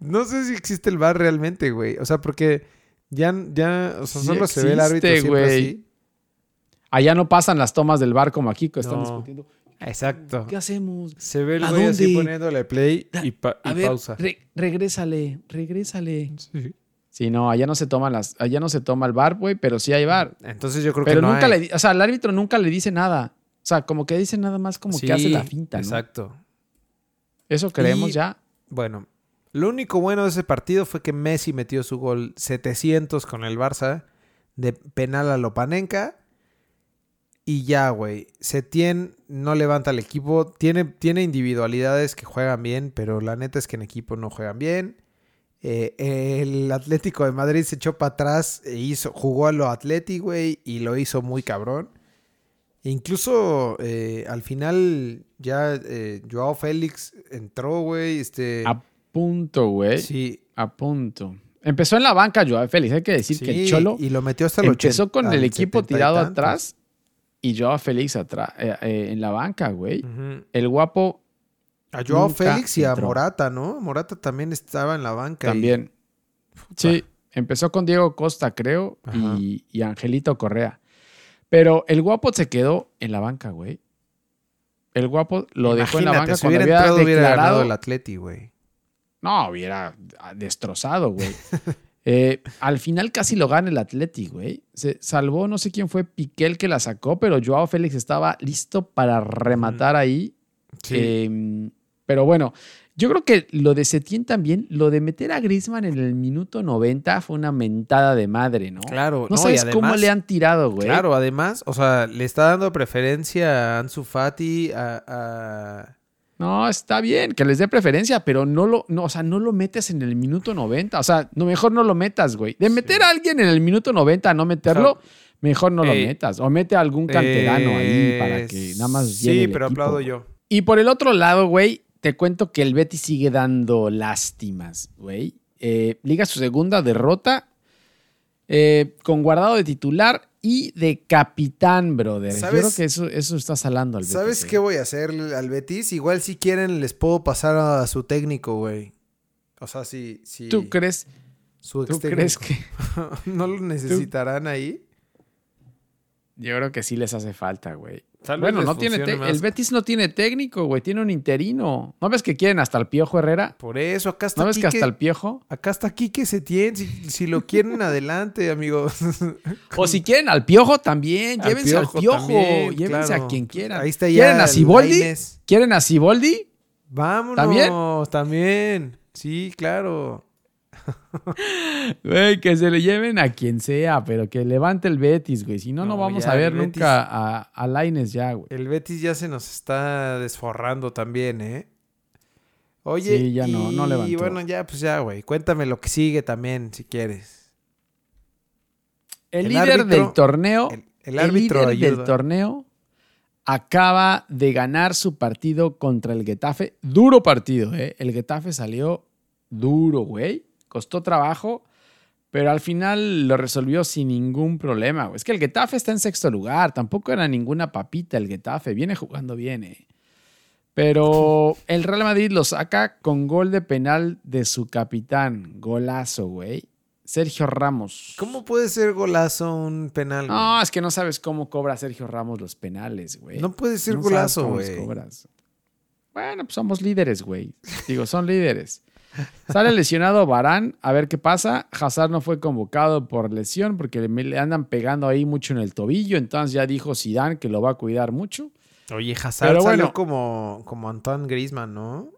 No sé si existe el bar realmente, güey. O sea, porque ya, ya, o sea, Sí solo se ve el árbitro siempre güey. así. Allá no pasan las tomas del bar como aquí que están No. discutiendo. Exacto. ¿Qué hacemos? Se ve el ¿A güey así poniéndole play y, pa- y A ver, pausa. re- regrésale, regrésale. Sí. Sí, no, allá no se toman las, allá no se toma el bar, güey, pero sí hay bar. Entonces yo creo Pero que no nunca hay. le, o sea, el árbitro nunca le dice nada. O sea, como que dice nada más como Sí, que hace la finta, ¿no? Exacto. Eso creemos Y- ya. Bueno, lo único bueno de ese partido fue que Messi metió su gol 700 con el Barça de penal a Lopanenka. Y ya, güey. Setién no levanta el equipo. Tiene, tiene individualidades que juegan bien, pero la neta es que en equipo no juegan bien. Eh, el Atlético de Madrid se echó para atrás e hizo, jugó a lo Atleti, güey, y lo hizo muy cabrón. Incluso eh, al final ya eh, Joao Félix entró, güey. Este, A punto, güey. sí, A punto. Empezó en la banca Joao Félix. Hay que decir que el Cholo y lo metió hasta el empezó 80, con el equipo 70 y tirado atrás y Joao Félix atrás, eh, eh, en la banca, güey. El guapo A Joao Félix y a entró. Morata, ¿no? Morata también estaba en la banca. y- también. Sí, empezó con Diego Costa, creo, y, y Angelito Correa. Pero el guapo se quedó en la banca, güey. El guapo lo dejó en la banca si hubiera entrado, hubiera ganado declarado. el Atleti, güey. No, hubiera destrozado, güey. Eh, al final casi lo gana el Athletic, güey. Se salvó, no sé quién fue Piquel que la sacó, pero Joao Félix estaba listo para rematar ahí. Eh, pero bueno, yo creo que lo de Setién también, lo de meter a Griezmann en el minuto 90 fue una mentada de madre, ¿no? claro. No, y sabes cómo le han tirado, güey. Claro, además, o sea, le está dando preferencia a Ansu Fati, a... a- No, está bien que les dé preferencia, pero no lo, no, o sea, no lo metes en el minuto 90. O sea, no, mejor no lo metas, güey. De meter a alguien en el minuto 90 a no meterlo, mejor no lo eh, metas. O mete a algún canterano ahí para que nada más Sí, pero equipo, aplaudo yo. Y por el otro lado, güey, te cuento que el Betis sigue dando lástimas, güey. Eh, liga su segunda derrota eh, con guardado de titular y de capitán, brother. Yo ¿Sabes? creo que eso, eso está salando al Betis. ¿Sabes eh. qué voy a hacer al Betis? Igual si quieren les puedo pasar a su técnico, güey. O sea, si... si ¿Tú crees, su tú crees que.? ¿No lo necesitarán ahí? Yo creo que sí les hace falta, güey. Tal Bueno, no tiene más. el Betis no tiene técnico, güey. Tiene un interino. ¿No ves que quieren hasta el Piojo Herrera? Por eso, acá está ¿No ves que hasta el Piojo? Acá está Quique Setién. Si, si lo quieren, adelante, amigos. O si quieren al Piojo también. Al Llévense al Piojo también, Llévense claro. a quien quieran. Ahí está ya ¿Quieren a? Lainez. ¿Quieren a Siboldi? Vámonos. ¿También? También. Sí, claro. Güey, que se le lleven a quien sea, pero que levante el Betis, güey. Si no, no, No, vamos ya, a ver Betis- nunca a, a Lainez ya, güey. El Betis ya se nos está desforrando también, ¿eh? Oye, Sí, ya no, no y levantó. bueno, ya, pues ya, güey. Cuéntame lo que sigue también, si quieres. El, El líder árbitro- del torneo, El, el el árbitro líder del torneo acaba de ganar su partido contra el Getafe. Duro partido, ¿eh? El Getafe salió duro, güey. Costó trabajo, pero al final lo resolvió sin ningún problema, güey. Es que el Getafe está en sexto lugar. Tampoco era ninguna papita el Getafe. Viene jugando bien, ¿eh? Pero el Real Madrid lo saca con gol de penal de su capitán. Golazo, güey. Sergio Ramos. ¿Cómo puede ser golazo un penal? güey? No, es que no sabes cómo cobra Sergio Ramos los penales, güey. No puede ser No sabes golazo, cómo los güey. cobras. Bueno, pues somos líderes, güey. Digo, son líderes. Sale lesionado Barán, a ver qué pasa. Hazard no fue convocado por lesión porque le, le andan pegando ahí mucho en el tobillo. Entonces ya dijo Zidane que lo va a cuidar mucho. Oye, Hazard Pero salió como, como Antoine Griezmann, ¿no?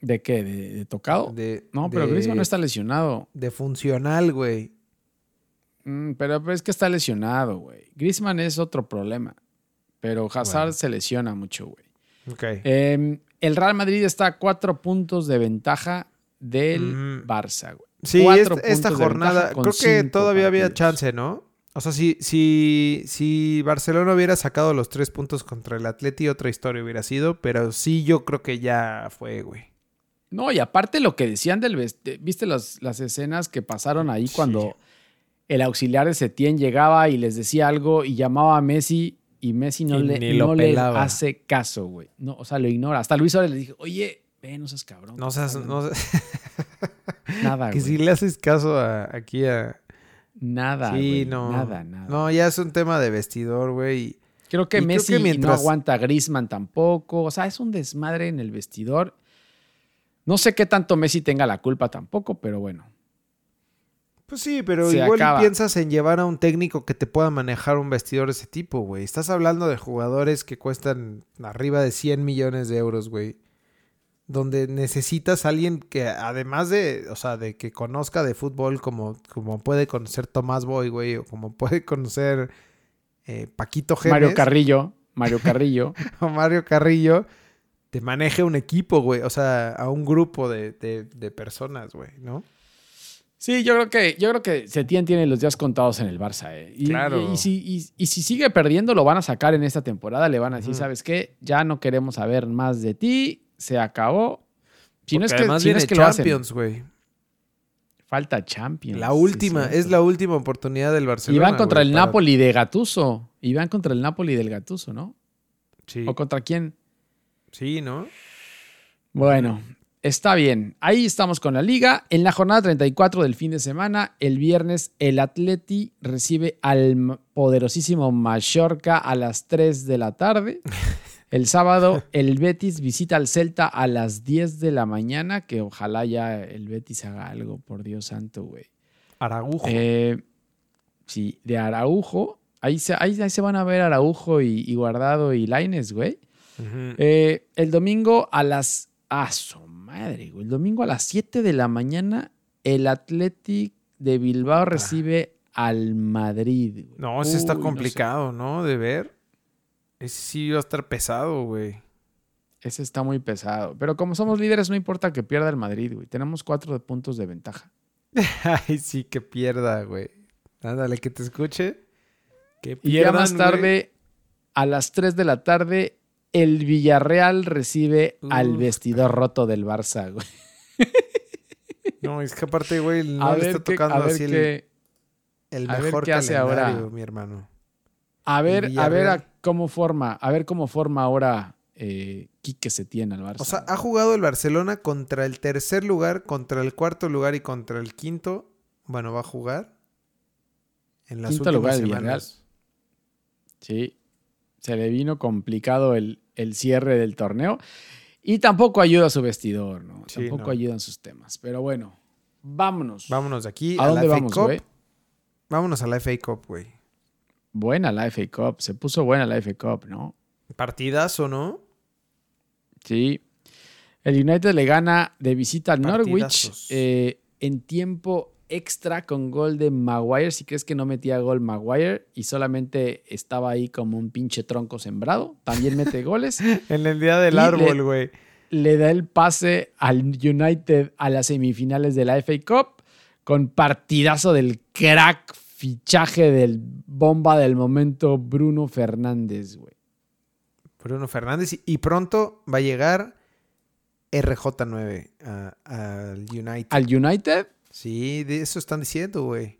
¿De qué? ¿De, de tocado? De, no, pero de- Griezmann no está lesionado. De funcional, güey. Mm, pero pues, es que está lesionado, güey. Griezmann es otro problema. Pero Hazard Bueno. se lesiona mucho, güey. Ok. Eh, el Real Madrid está a cuatro puntos de ventaja del. Barça, güey. Sí, Cuatro esta, esta puntos de jornada, creo que todavía había chance, ¿no? O sea, si, si, si Barcelona hubiera sacado los tres puntos contra el Atleti, otra historia hubiera sido, pero sí yo creo que ya fue, güey. No, y aparte lo que decían del ¿viste las, las escenas que pasaron ahí Sí. cuando el auxiliar de Setién llegaba y les decía algo y llamaba a Messi y Messi no Y le, no le hace caso, güey. No, o sea, lo ignora. Hasta Luis Suárez le dije, oye, ve, no seas cabrón. No ¿qué seas, no hablando?". seas- Nada, que si le haces caso a- aquí a, Nada, Sí, no. Nada, nada. No, ya es un tema de vestidor, güey. Creo que Y creo Messi que mientras- no aguanta a Griezmann tampoco. O sea, es un desmadre en el vestidor. No sé qué tanto Messi tenga la culpa tampoco, pero bueno. Pues sí, pero Se igual acaba. piensas en llevar a un técnico que te pueda manejar un vestidor de ese tipo, güey. Estás hablando de jugadores que cuestan arriba de 100 millones de euros, güey. Donde necesitas a alguien que, además de, o sea, de que conozca de fútbol como, como puede conocer Tomás Boy, güey, o como puede conocer eh, Paquito Gémez Mario Carrillo. Mario Carrillo. o Mario Carrillo, te maneje un equipo, güey. O sea, a un grupo de, de- de personas, güey, ¿no? Sí, yo creo que, yo creo que Setién tiene los días contados en el Barça. eh. Y, Claro. Y, si, y- si sigue perdiendo, lo van a sacar en esta temporada. Le van a decir. ¿sabes qué? Ya no queremos saber más de ti. Se acabó. Si no es Porque que, si no viene es que. Champions, güey. Falta Champions. La sí, última, es la última oportunidad del Y Barcelona. van contra el para- Napoli de Gatuso. Y van contra el Napoli del Gatuso, ¿no? Sí. ¿O contra quién? Sí, ¿no? Bueno, está bien. Ahí estamos con la liga. En la jornada 34 del fin de semana, el viernes, el Atleti recibe al poderosísimo Mallorca a las 3 de la tarde. El sábado, el Betis visita al Celta a las 10 de la mañana, que ojalá ya el Betis haga algo, por Dios santo, güey. Araujo. Eh, sí, de Araujo. Ahí se, ahí, ahí se van a ver Araujo y, y Guardado y Laines, güey. Eh, el domingo a las. ¡Ah, su madre, güey! El domingo a las 7 de la mañana, el Athletic de Bilbao recibe al Madrid. güey. no, ese está Uy, no sé. complicado, ¿no? De ver. Ese sí va a estar pesado, güey. Ese está muy pesado. Pero como somos líderes, no importa que pierda el Madrid, güey. Tenemos cuatro puntos de ventaja. Ay, sí, que pierda, güey. Ándale, que te escuche. Que Y ya pierdan, más güey. tarde, a las 3 de la tarde, el Villarreal recibe al vestidor roto del Barça, güey. No, es que aparte, güey, no a le está tocando así el, qué- el mejor hace ahora. calendario, mi hermano. A ver, a ver a cómo forma, a ver cómo forma ahora eh, Quique Setién al Barça. O sea, ha jugado el Barcelona contra el tercer lugar, contra el cuarto lugar y contra el quinto. Bueno, va a jugar en las Quinto últimas lugar del Villarreal. semanas. Sí, se le vino complicado el, el cierre del torneo y tampoco ayuda a su vestidor, ¿no? Sí, tampoco no. ayudan sus temas. Pero bueno, vámonos. Vámonos de aquí ¿A a, dónde la vamos, güey? Vámonos a la FA Cup, güey. Buena la FA Cup, se puso buena la FA Cup, ¿no? Partidazo, ¿no? Sí. El United le gana de visita al Norwich eh, en tiempo extra con gol de Maguire. Si crees que no metía gol Maguire y solamente estaba ahí como un pinche tronco sembrado, también mete goles. En el día del Y árbol, le- güey. le da el pase al United a las semifinales de la FA Cup con partidazo del crack fichaje del bomba del momento Bruno Fernández, güey. Bruno Fernández. y- pronto va a llegar RJ9 a- al United. Al United, Sí, de eso están diciendo, güey.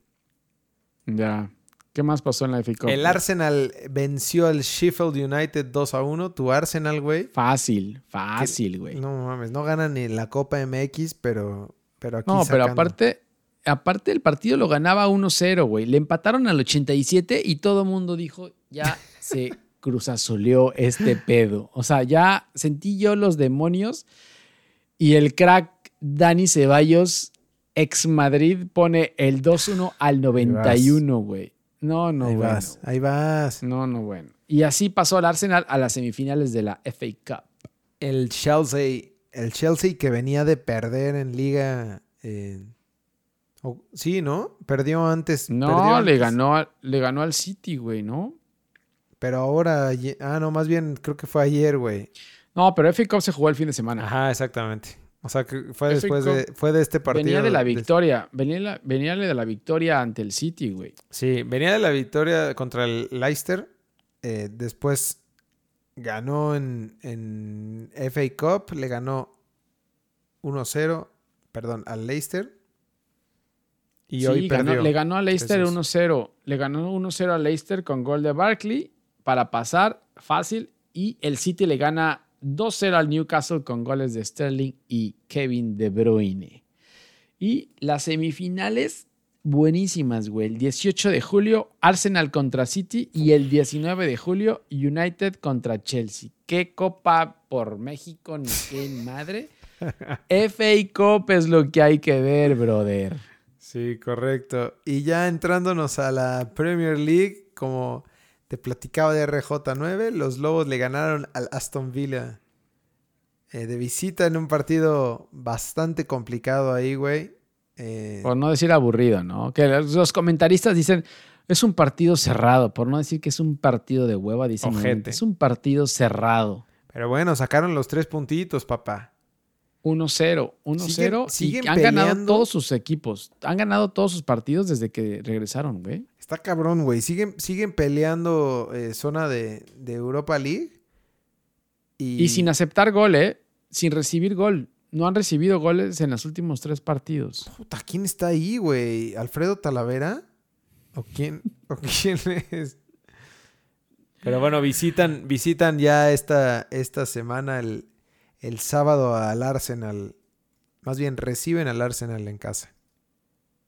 ya. ¿Qué más pasó en la FA Cup? El Arsenal venció al Sheffield United 2 a 1. Tu Arsenal, güey. Fácil, fácil, güey. No, No mames, no ganan ni la Copa MX, pero, pero aquí pero sacando. aparte, aparte el partido lo ganaba 1-0, güey. Le empataron al 87 y todo el mundo dijo, ya se cruzazuleó este pedo. O sea, ya sentí yo los demonios y el crack Dani Ceballos, ex Madrid, pone el 2-1 al 91, güey. No, no, ahí bueno. vas, ahí vas. No, no, bueno. Y así pasó el Arsenal a las semifinales de la FA Cup. El Chelsea, el Chelsea que venía de perder en liga. eh, sí, ¿no? Perdió antes. perdió No, le antes, ganó, al- le ganó al City, güey, ¿no? Pero ahora, ah, no, más bien creo que fue ayer, güey. No, pero FA Cup se jugó el fin de semana. Ajá, exactamente. O sea, que fue después de, fue de este partido. venía de la victoria. Venía, la- venía de la victoria ante el City, güey. Sí, venía de la victoria contra el Leicester. eh, después ganó en, en FA Cup. Le ganó 1-0, perdón, al Leicester. Y Sí, hoy ganó- perdió. le ganó a Leicester 3-2. 1-0. Le ganó 1-0 a Leicester con gol de Barkley para pasar fácil. Y el City le gana 2-0 al Newcastle con goles de Sterling y Kevin De Bruyne. Y las semifinales, buenísimas, güey. El 18 de julio, Arsenal contra City y el 19 de julio, United contra Chelsea. ¿Qué copa por México? Ni qué madre. FA Cup es lo que hay que ver, brother. Sí, correcto. Y ya entrándonos a la Premier League, como te platicaba de RJ9, los Lobos le ganaron al Aston Villa eh, de visita en un partido bastante complicado ahí, güey. Eh, por no decir aburrido, ¿no? Que los comentaristas dicen, es un partido cerrado, por no decir que es un partido de hueva, dicen, Ojete. es un partido cerrado. Pero bueno, sacaron los tres puntitos, papá. 1-0, 1-0 Siguen- y siguen han ganado todos sus equipos. Han ganado todos sus partidos desde que regresaron, güey. Está cabrón, güey. Siguen, siguen peleando eh, zona de, de Europa League. Y, Y sin aceptar gol, ¿eh? Sin recibir gol. No han recibido goles en los últimos tres partidos. Puta, ¿quién está ahí, güey? ¿Alfredo Talavera? ¿O quién, ¿O quién es? Pero bueno, visitan, visitan ya esta, esta semana el, el sábado al Arsenal. Más bien, reciben al Arsenal en casa.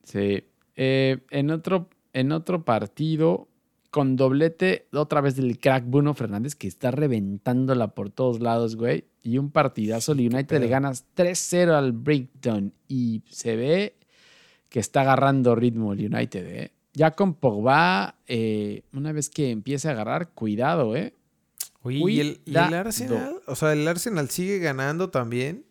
Sí. Eh, en, otro, en otro partido, con doblete otra vez del crack Bruno Fernández, que está reventándola por todos lados, güey. Y un partidazo. El United le ganas 3-0 al Brighton. Y se ve que está agarrando ritmo el United, ¿eh? Ya con Pogba, eh, una vez que empiece a agarrar, cuidado, ¿eh? Oye, ¿y el, y el Cuidado. Arsenal? O sea, el Arsenal sigue ganando también.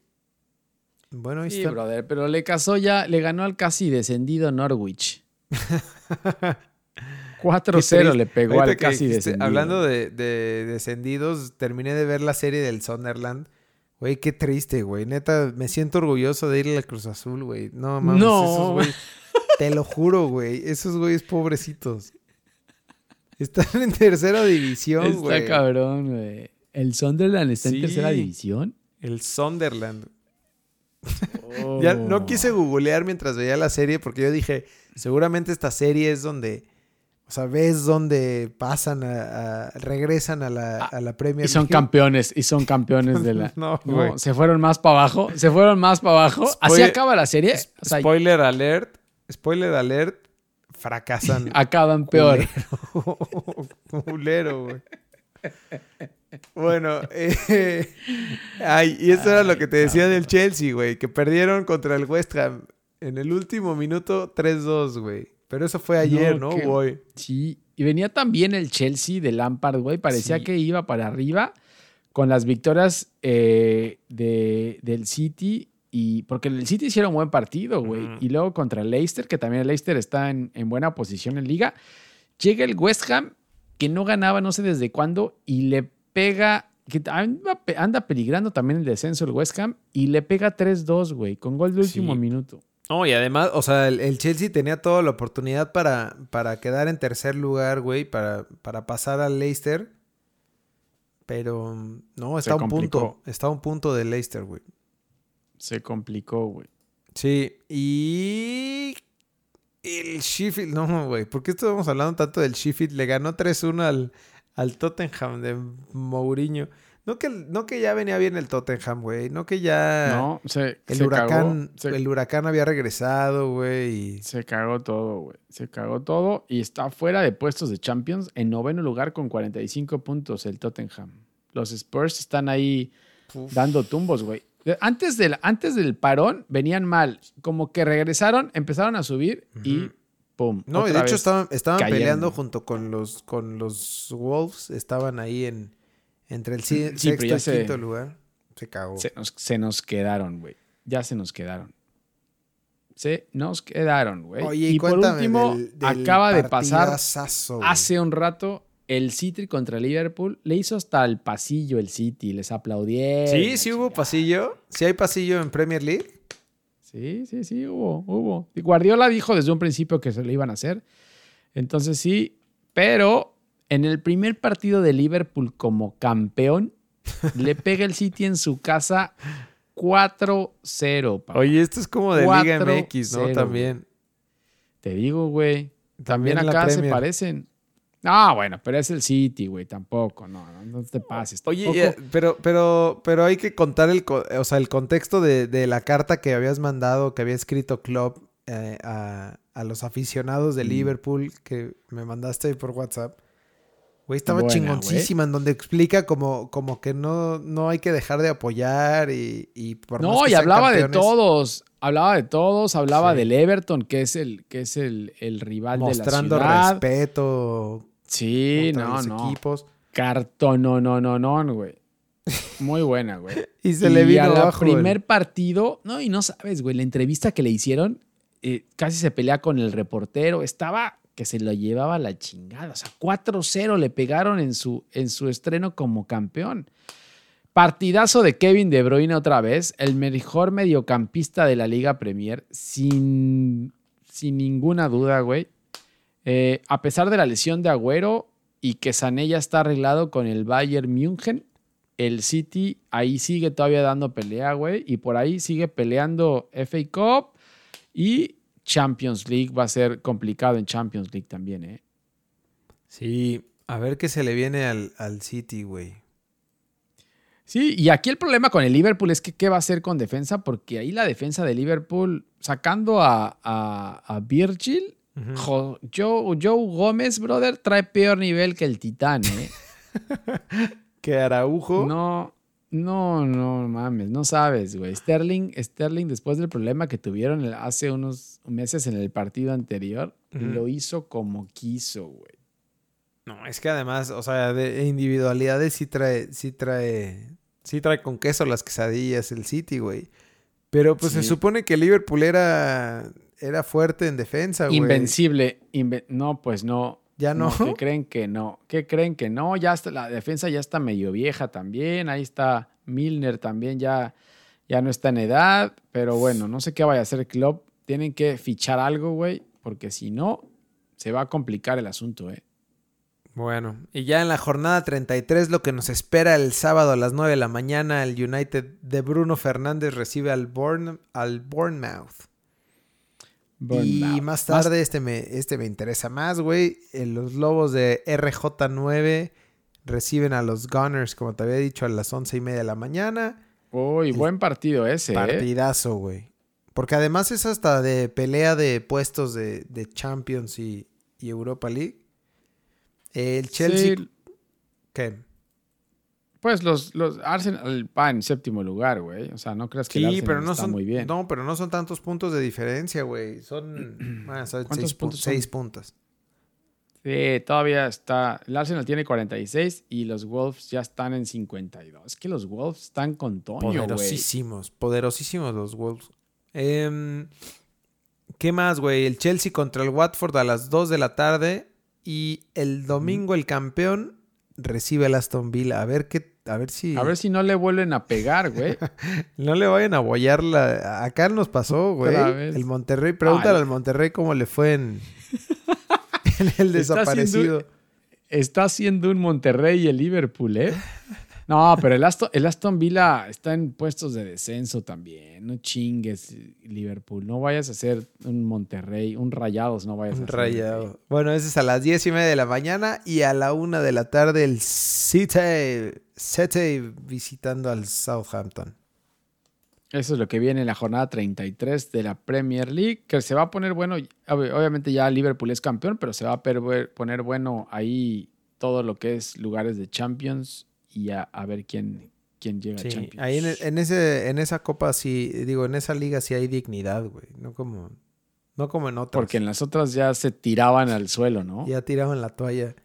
Bueno, ahí Sí, está. brother, pero le casó ya, le ganó al casi descendido Norwich. 4-0 le pegó al casi descendido. Hablando de, de descendidos, terminé de ver la serie del Sunderland. Güey, qué triste, güey. Neta, me siento orgulloso de ir al Cruz Azul, güey. No, mames, No, esos güeyes. Te lo juro, güey. Esos güeyes pobrecitos. Están en tercera división, Está güey. cabrón, güey. ¿El Sunderland está Sí. en tercera división? El Sunderland. Ya Oh. no quise googlear mientras veía la serie porque yo dije, seguramente esta serie es donde, o sea, ves donde pasan a, a- regresan a la, a la Premier Y son League. campeones, y son campeones de la... No, No, se fueron más para abajo, se fueron más para abajo. Así acaba la serie. O sea, spoiler alert, spoiler alert, fracasan. acaban peor. Culero, Culero, güey. Bueno, eh, ay, y eso era lo que te decía del Chelsea, güey, que perdieron contra el West Ham en el último minuto 3-2, güey. Pero eso fue ayer, ¿no? Güey. Sí, y venía también el Chelsea de Lampard, güey. Parecía Sí. que iba para arriba con las victorias eh, de, del City. Y porque el City hicieron buen partido, güey. Y luego contra el Leicester, que también el Leicester está en, en buena posición en liga. Llega el West Ham, que no ganaba no sé desde cuándo, y le pega, que anda, pe- anda peligrando también el descenso el West Ham, y le pega 3-2, güey, con gol de último Sí. minuto. No, y además, o sea, el, el Chelsea tenía toda la oportunidad para, para quedar en tercer lugar, güey, para, para pasar al Leicester. Pero no, está a un punto. Está a un punto del Leicester, güey. Se complicó, güey. Sí, y el Sheffield, no, güey, ¿por qué estamos hablando tanto del Sheffield? Le ganó 3-1 al, al Tottenham de Mourinho. No que, no que ya venía bien el Tottenham, güey, no que ya No, se, el se huracán, cagó, se- el huracán había regresado, güey, y Se cagó todo, güey. Se cagó todo y está fuera de puestos de Champions en noveno lugar con 45 puntos el Tottenham. Los Spurs están ahí Uf. dando tumbos, güey. Antes del, antes del parón venían mal. Como que regresaron, empezaron a subir y pum. No, de hecho estaban, estaban peleando junto con los, con los Wolves, estaban ahí en entre el Sí, sexto y se- quinto lugar. Se cagó. Se nos, se nos quedaron, güey. Ya se nos quedaron. Se nos quedaron, güey. Oye, y por último, del- del acaba de pasar hace un rato el City contra Liverpool. Le hizo hasta el pasillo el City. Les aplaudieron. Sí, sí hubo pasillo. Sí hay pasillo en Premier League. Sí, sí, sí, hubo, hubo. Y Guardiola dijo desde un principio que se lo iban a hacer. Entonces sí, pero en el primer partido de Liverpool como campeón, le pega el City en su casa 4-0. papá. Oye, esto es como de Liga MX, ¿no? También. Te digo, güey. También, También la acá se parecen. No, bueno, pero es el City, güey. Tampoco, no, no, no te pases. Oye, eh, pero, pero, pero hay que contar el, o sea, el contexto de, de la carta que habías mandado, que había escrito Klopp eh, a, a los aficionados de Mm. Liverpool que me mandaste por WhatsApp. Güey, estaba Buena, chingoncísima en donde explica como, como que no, no hay que dejar de apoyar y, y por No, y hablaba de todos. Hablaba de todos, hablaba Sí. del Everton, que es el, que es el, el rival Mostrando de la ciudad. respeto Sí, no, los no. equipos. Cartón, no, no, no, no, güey. Muy buena, güey. Y se le vino a la abajo el- primer partido, no, y no sabes, güey, la entrevista que le hicieron, eh, casi se pelea con el reportero, estaba que se lo llevaba la chingada, o sea, 4-0 le pegaron en su, en su estreno como campeón. Partidazo de Kevin De Bruyne otra vez, el mejor mediocampista de la Liga Premier, sin, sin ninguna duda, güey. Eh, a pesar de la lesión de Agüero y que Sané ya está arreglado con el Bayern München, el City ahí sigue todavía dando pelea, güey. Y por ahí sigue peleando FA Cup y Champions League. Va a ser complicado en Champions League también, ¿eh? Sí, a ver qué se le viene al, al City, güey. Sí, y aquí el problema con el Liverpool es que qué va a hacer con defensa, porque ahí la defensa de Liverpool, sacando a, a, a Virgil, Ujú. Jo- Joe, Joe Gómez, brother, trae peor nivel que el Titán, ¿eh? Que Araujo. No, no, no mames, no sabes, güey. Sterling, Sterling, después del problema que tuvieron hace unos meses en el partido anterior, lo hizo como quiso, güey. No, es que además, o sea, de individualidades sí trae, sí trae, sí trae con queso las quesadillas el City, güey. Pero pues se supone que Liverpool era, era fuerte en defensa, güey. Invencible. inve- no, pues no. Ya no. ¿Qué creen que no? ¿Qué creen que no? Ya está, la defensa ya está medio vieja también. Ahí está Milner también, ya, ya no está en edad. Pero bueno, no sé qué vaya a hacer Klopp. Tienen que fichar algo, güey, porque si no, se va a complicar el asunto, ¿eh? Bueno, y ya en la jornada 33 lo que nos espera el sábado a las 9 de la mañana, el United de Bruno Fernández recibe al, Bourne, al Bournemouth. Y más tarde, este me, este me interesa más, güey. Los Lobos de RJ9 reciben a los Gunners, como te había dicho, a las 11 y media de la mañana. Uy, buen partido ese, ¿eh? Partidazo, güey. Porque además es hasta de pelea de puestos de, de Champions y, y Europa League. El Chelsea... Sí, ¿Qué? Pues los, los Arsenal va en séptimo lugar, güey. O sea, no creas que el Sí, Arsenal pero no está son, muy bien. no, pero no son tantos puntos de diferencia, güey. Son, bueno, son ¿Cuántos seis, pu- puntos son? seis puntos. Sí, todavía está. El Arsenal tiene 46 y los Wolves ya están en 52. Es que los Wolves están con Toño, güey. Poderosísimos, poderosísimos los Wolves. Em, ¿Qué más, güey? El Chelsea contra el Watford a las 2 de la tarde. Y el domingo el campeón recibe al Aston Villa. A ver qué, a ver si A ver si no le vuelven a pegar, güey. no le vayan a bollar la. Acá nos pasó, güey. El Monterrey. Pregúntale Ay. al Monterrey cómo le fue en, en el Está haciendo- desaparecido. Está haciendo un Monterrey y el Liverpool, ¿eh? No, pero el Aston, el Aston Villa está en puestos de descenso también. No chingues, Liverpool. No vayas a hacer un Monterrey, un Rayados, no vayas a Un hacer. rayado. Bueno, ese es a las 10 y media de la mañana y a la 1 de la tarde el City, City visitando al Southampton. Eso es lo que viene en la jornada 33 de la Premier League, que se va a poner bueno. ob- Obviamente ya Liverpool es campeón, pero se va a poner bueno ahí todo lo que es lugares de Champions y a, a ver quién, quién llega a Champions. ahí en, en ese, en esa copa sí, digo, en esa liga sí hay dignidad, güey. No como, no como en otras. Porque en las otras ya se tiraban al suelo, ¿no? Ya tiraban la toalla.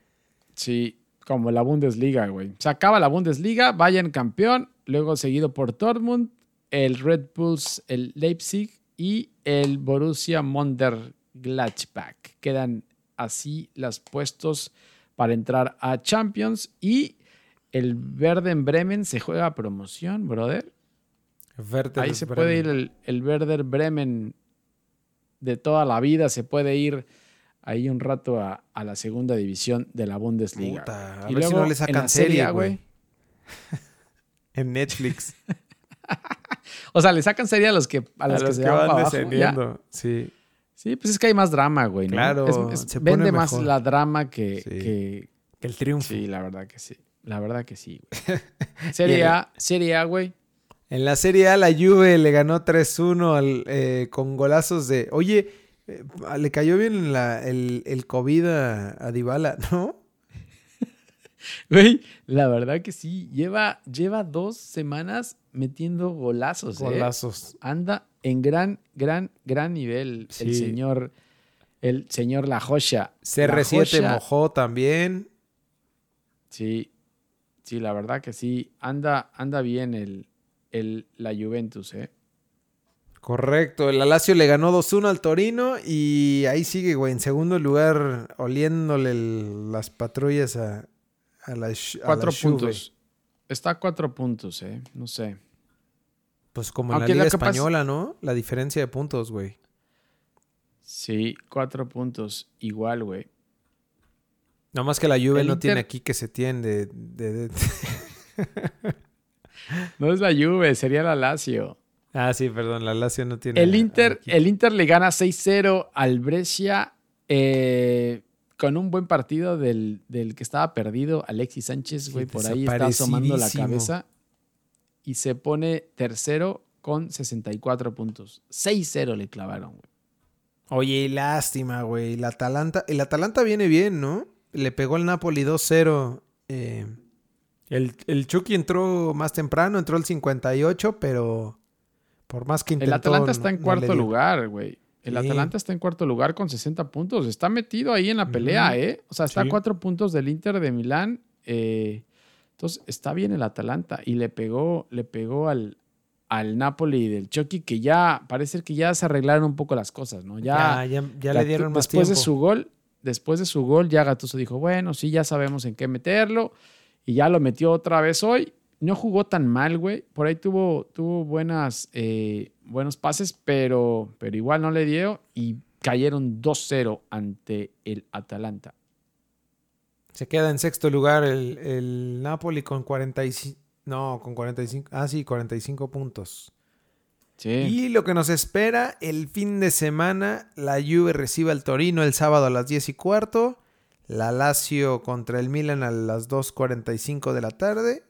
Sí, como la Bundesliga, güey. Se acaba la Bundesliga, Bayern campeón, luego seguido por Dortmund, el Red Bulls, el Leipzig y el Borussia Mönchengladbach. Quedan así los puestos para entrar a Champions y el Werder Bremen se juega a promoción, brother. Werder Ahí se Bremen. puede ir el, el Werder Bremen de toda la vida, se puede ir ahí un rato a, a la segunda división de la Bundesliga. Puta, a Y ver si luego no le sacan Serie güey. En Netflix. O sea, le sacan serie a los que, a a los, los que se que van. Ya. descendiendo. Sí. Sí, pues es que hay más drama, güey. ¿no? Claro, Es- es- se pone vende más la drama que, Sí. que- El triunfo. Sí, la verdad que sí. La verdad que sí, güey. Serie A, Serie A, güey. En la Serie A, la Juve le ganó 3-1 eh, con golazos de. Oye, eh, le cayó bien la, el, el, COVID a, a Dybala, ¿no? Güey, la verdad que sí. Lleva, lleva dos semanas metiendo golazos. ¿eh? Golazos. Anda en gran, gran, gran nivel el señor. El señor La Joya. CR7 mojó también. Sí, sí, la verdad que sí. Anda, anda bien el, el, la Juventus, ¿eh? Correcto, el Alacio le ganó 2-1 al Torino y ahí sigue, güey, en segundo lugar, oliéndole las patrullas a, a la Cuatro puntos. Está a cuatro puntos, ¿eh? No sé. Pues como en la Liga Española, ¿no? La diferencia de puntos, güey. Sí, cuatro puntos. Igual, güey. No más que la Juve no tiene aquí que se tiene no es la Juve, sería la Lazio. Ah, sí, perdón, la Lazio no tiene. El Inter, el Inter le gana 6-0 al Brescia eh, con un buen partido del, que estaba perdido, Alexis Sánchez, güey, por ahí está asomando la cabeza y se pone tercero con 64 puntos. 6-0 le clavaron, güey. Oye, lástima, güey. El Atalanta, el Atalanta viene bien, ¿no? Le pegó el Napoli 2-0. Eh, el, el Chucky entró más temprano, entró el 58, pero por más que intentó... El Atalanta está en cuarto lugar, güey. El Atalanta está en cuarto lugar con 60 puntos. Está metido ahí en la pelea, ¿eh? O sea, está a cuatro puntos del Inter de Milán. Eh, entonces, está bien el Atalanta. Y le pegó, le pegó al, al Napoli del Chucky, que ya parece que ya se arreglaron un poco las cosas, ¿no? Ya, ya, ya, le dieron más después de su gol, después de su gol, ya Gattuso dijo, bueno, sí, ya sabemos en qué meterlo. Y ya lo metió otra vez hoy. No jugó tan mal, güey. Por ahí tuvo, tuvo buenas, eh, buenos pases, pero, pero igual no le dio y cayeron 2-0 ante el Atalanta. Se queda en sexto lugar el, el Napoli con 45. No, con 45. Ah, sí, 45 puntos. Y lo que nos espera el fin de semana, la Juve recibe al Torino el sábado a las 10 y cuarto, la Lazio contra el Milan a las 2.45 de la tarde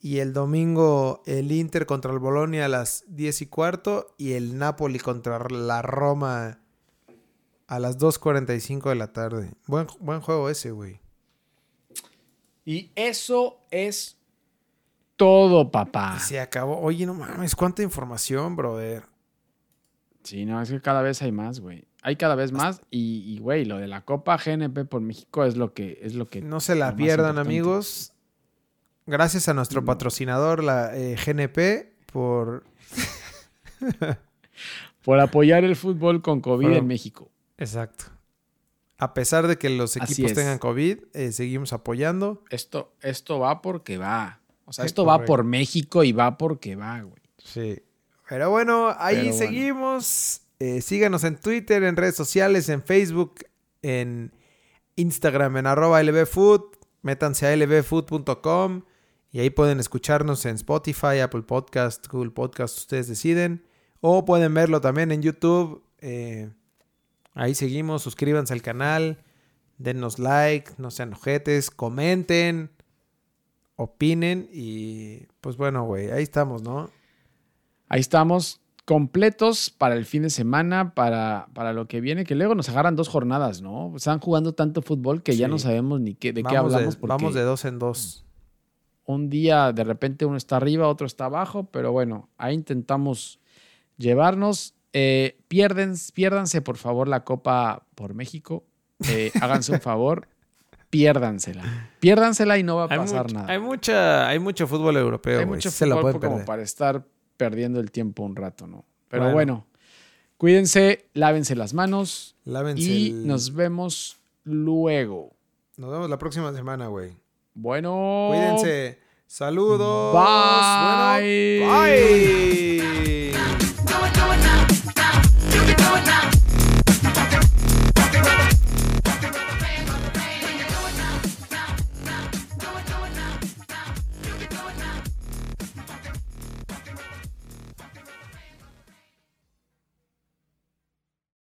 y el domingo el Inter contra el Bolonia a las 10 y cuarto y el Napoli contra la Roma a las 2.45 de la tarde. Buen, buen juego ese, güey. Y eso es todo, papá. Se acabó. Oye, no mames, cuánta información, brother. Sí, no, es que cada vez hay más, güey. Hay cada vez más y, güey, lo de la Copa GNP por México es lo que es lo que no se la pierdan, amigos. Gracias a nuestro mm. patrocinador, la eh, GNP, por por apoyar el fútbol con COVID en México. Exacto. A pesar de que los equipos tengan COVID, eh, seguimos apoyando. Esto, esto va porque va. O sea, esto va por México y va porque va, güey. Sí. Pero bueno, ahí seguimos. Eh, síganos en Twitter, en redes sociales, en Facebook, en Instagram, en arroba lbfood. Métanse a lbfood.com y ahí pueden escucharnos en Spotify, Apple Podcast, Google Podcast, ustedes deciden. O pueden verlo también en YouTube. Eh, ahí seguimos, suscríbanse al canal, denos like, no sean ojetes, comenten opinen y pues bueno, güey, ahí estamos, ¿no? Ahí estamos completos para el fin de semana, para, para lo que viene, que luego nos agarran dos jornadas, ¿no? Están jugando tanto fútbol que ya no sabemos ni qué, de qué hablamos. vamos de dos en dos. Un día de repente uno está arriba, otro está abajo, pero bueno, ahí intentamos llevarnos. Eh, pierden, piérdanse por favor la Copa por México. Eh, háganse un favor piérdansela. Piérdansela y no va a pasar nada. Hay, mucha, hay mucho fútbol europeo. Hay wey. mucho Se fútbol como para estar perdiendo el tiempo un rato, ¿no? Pero bueno, cuídense, lávense las manos. Lávense y nos vemos luego. Nos vemos la próxima semana, güey. Bueno. Cuídense. Saludos. Bye. Bye.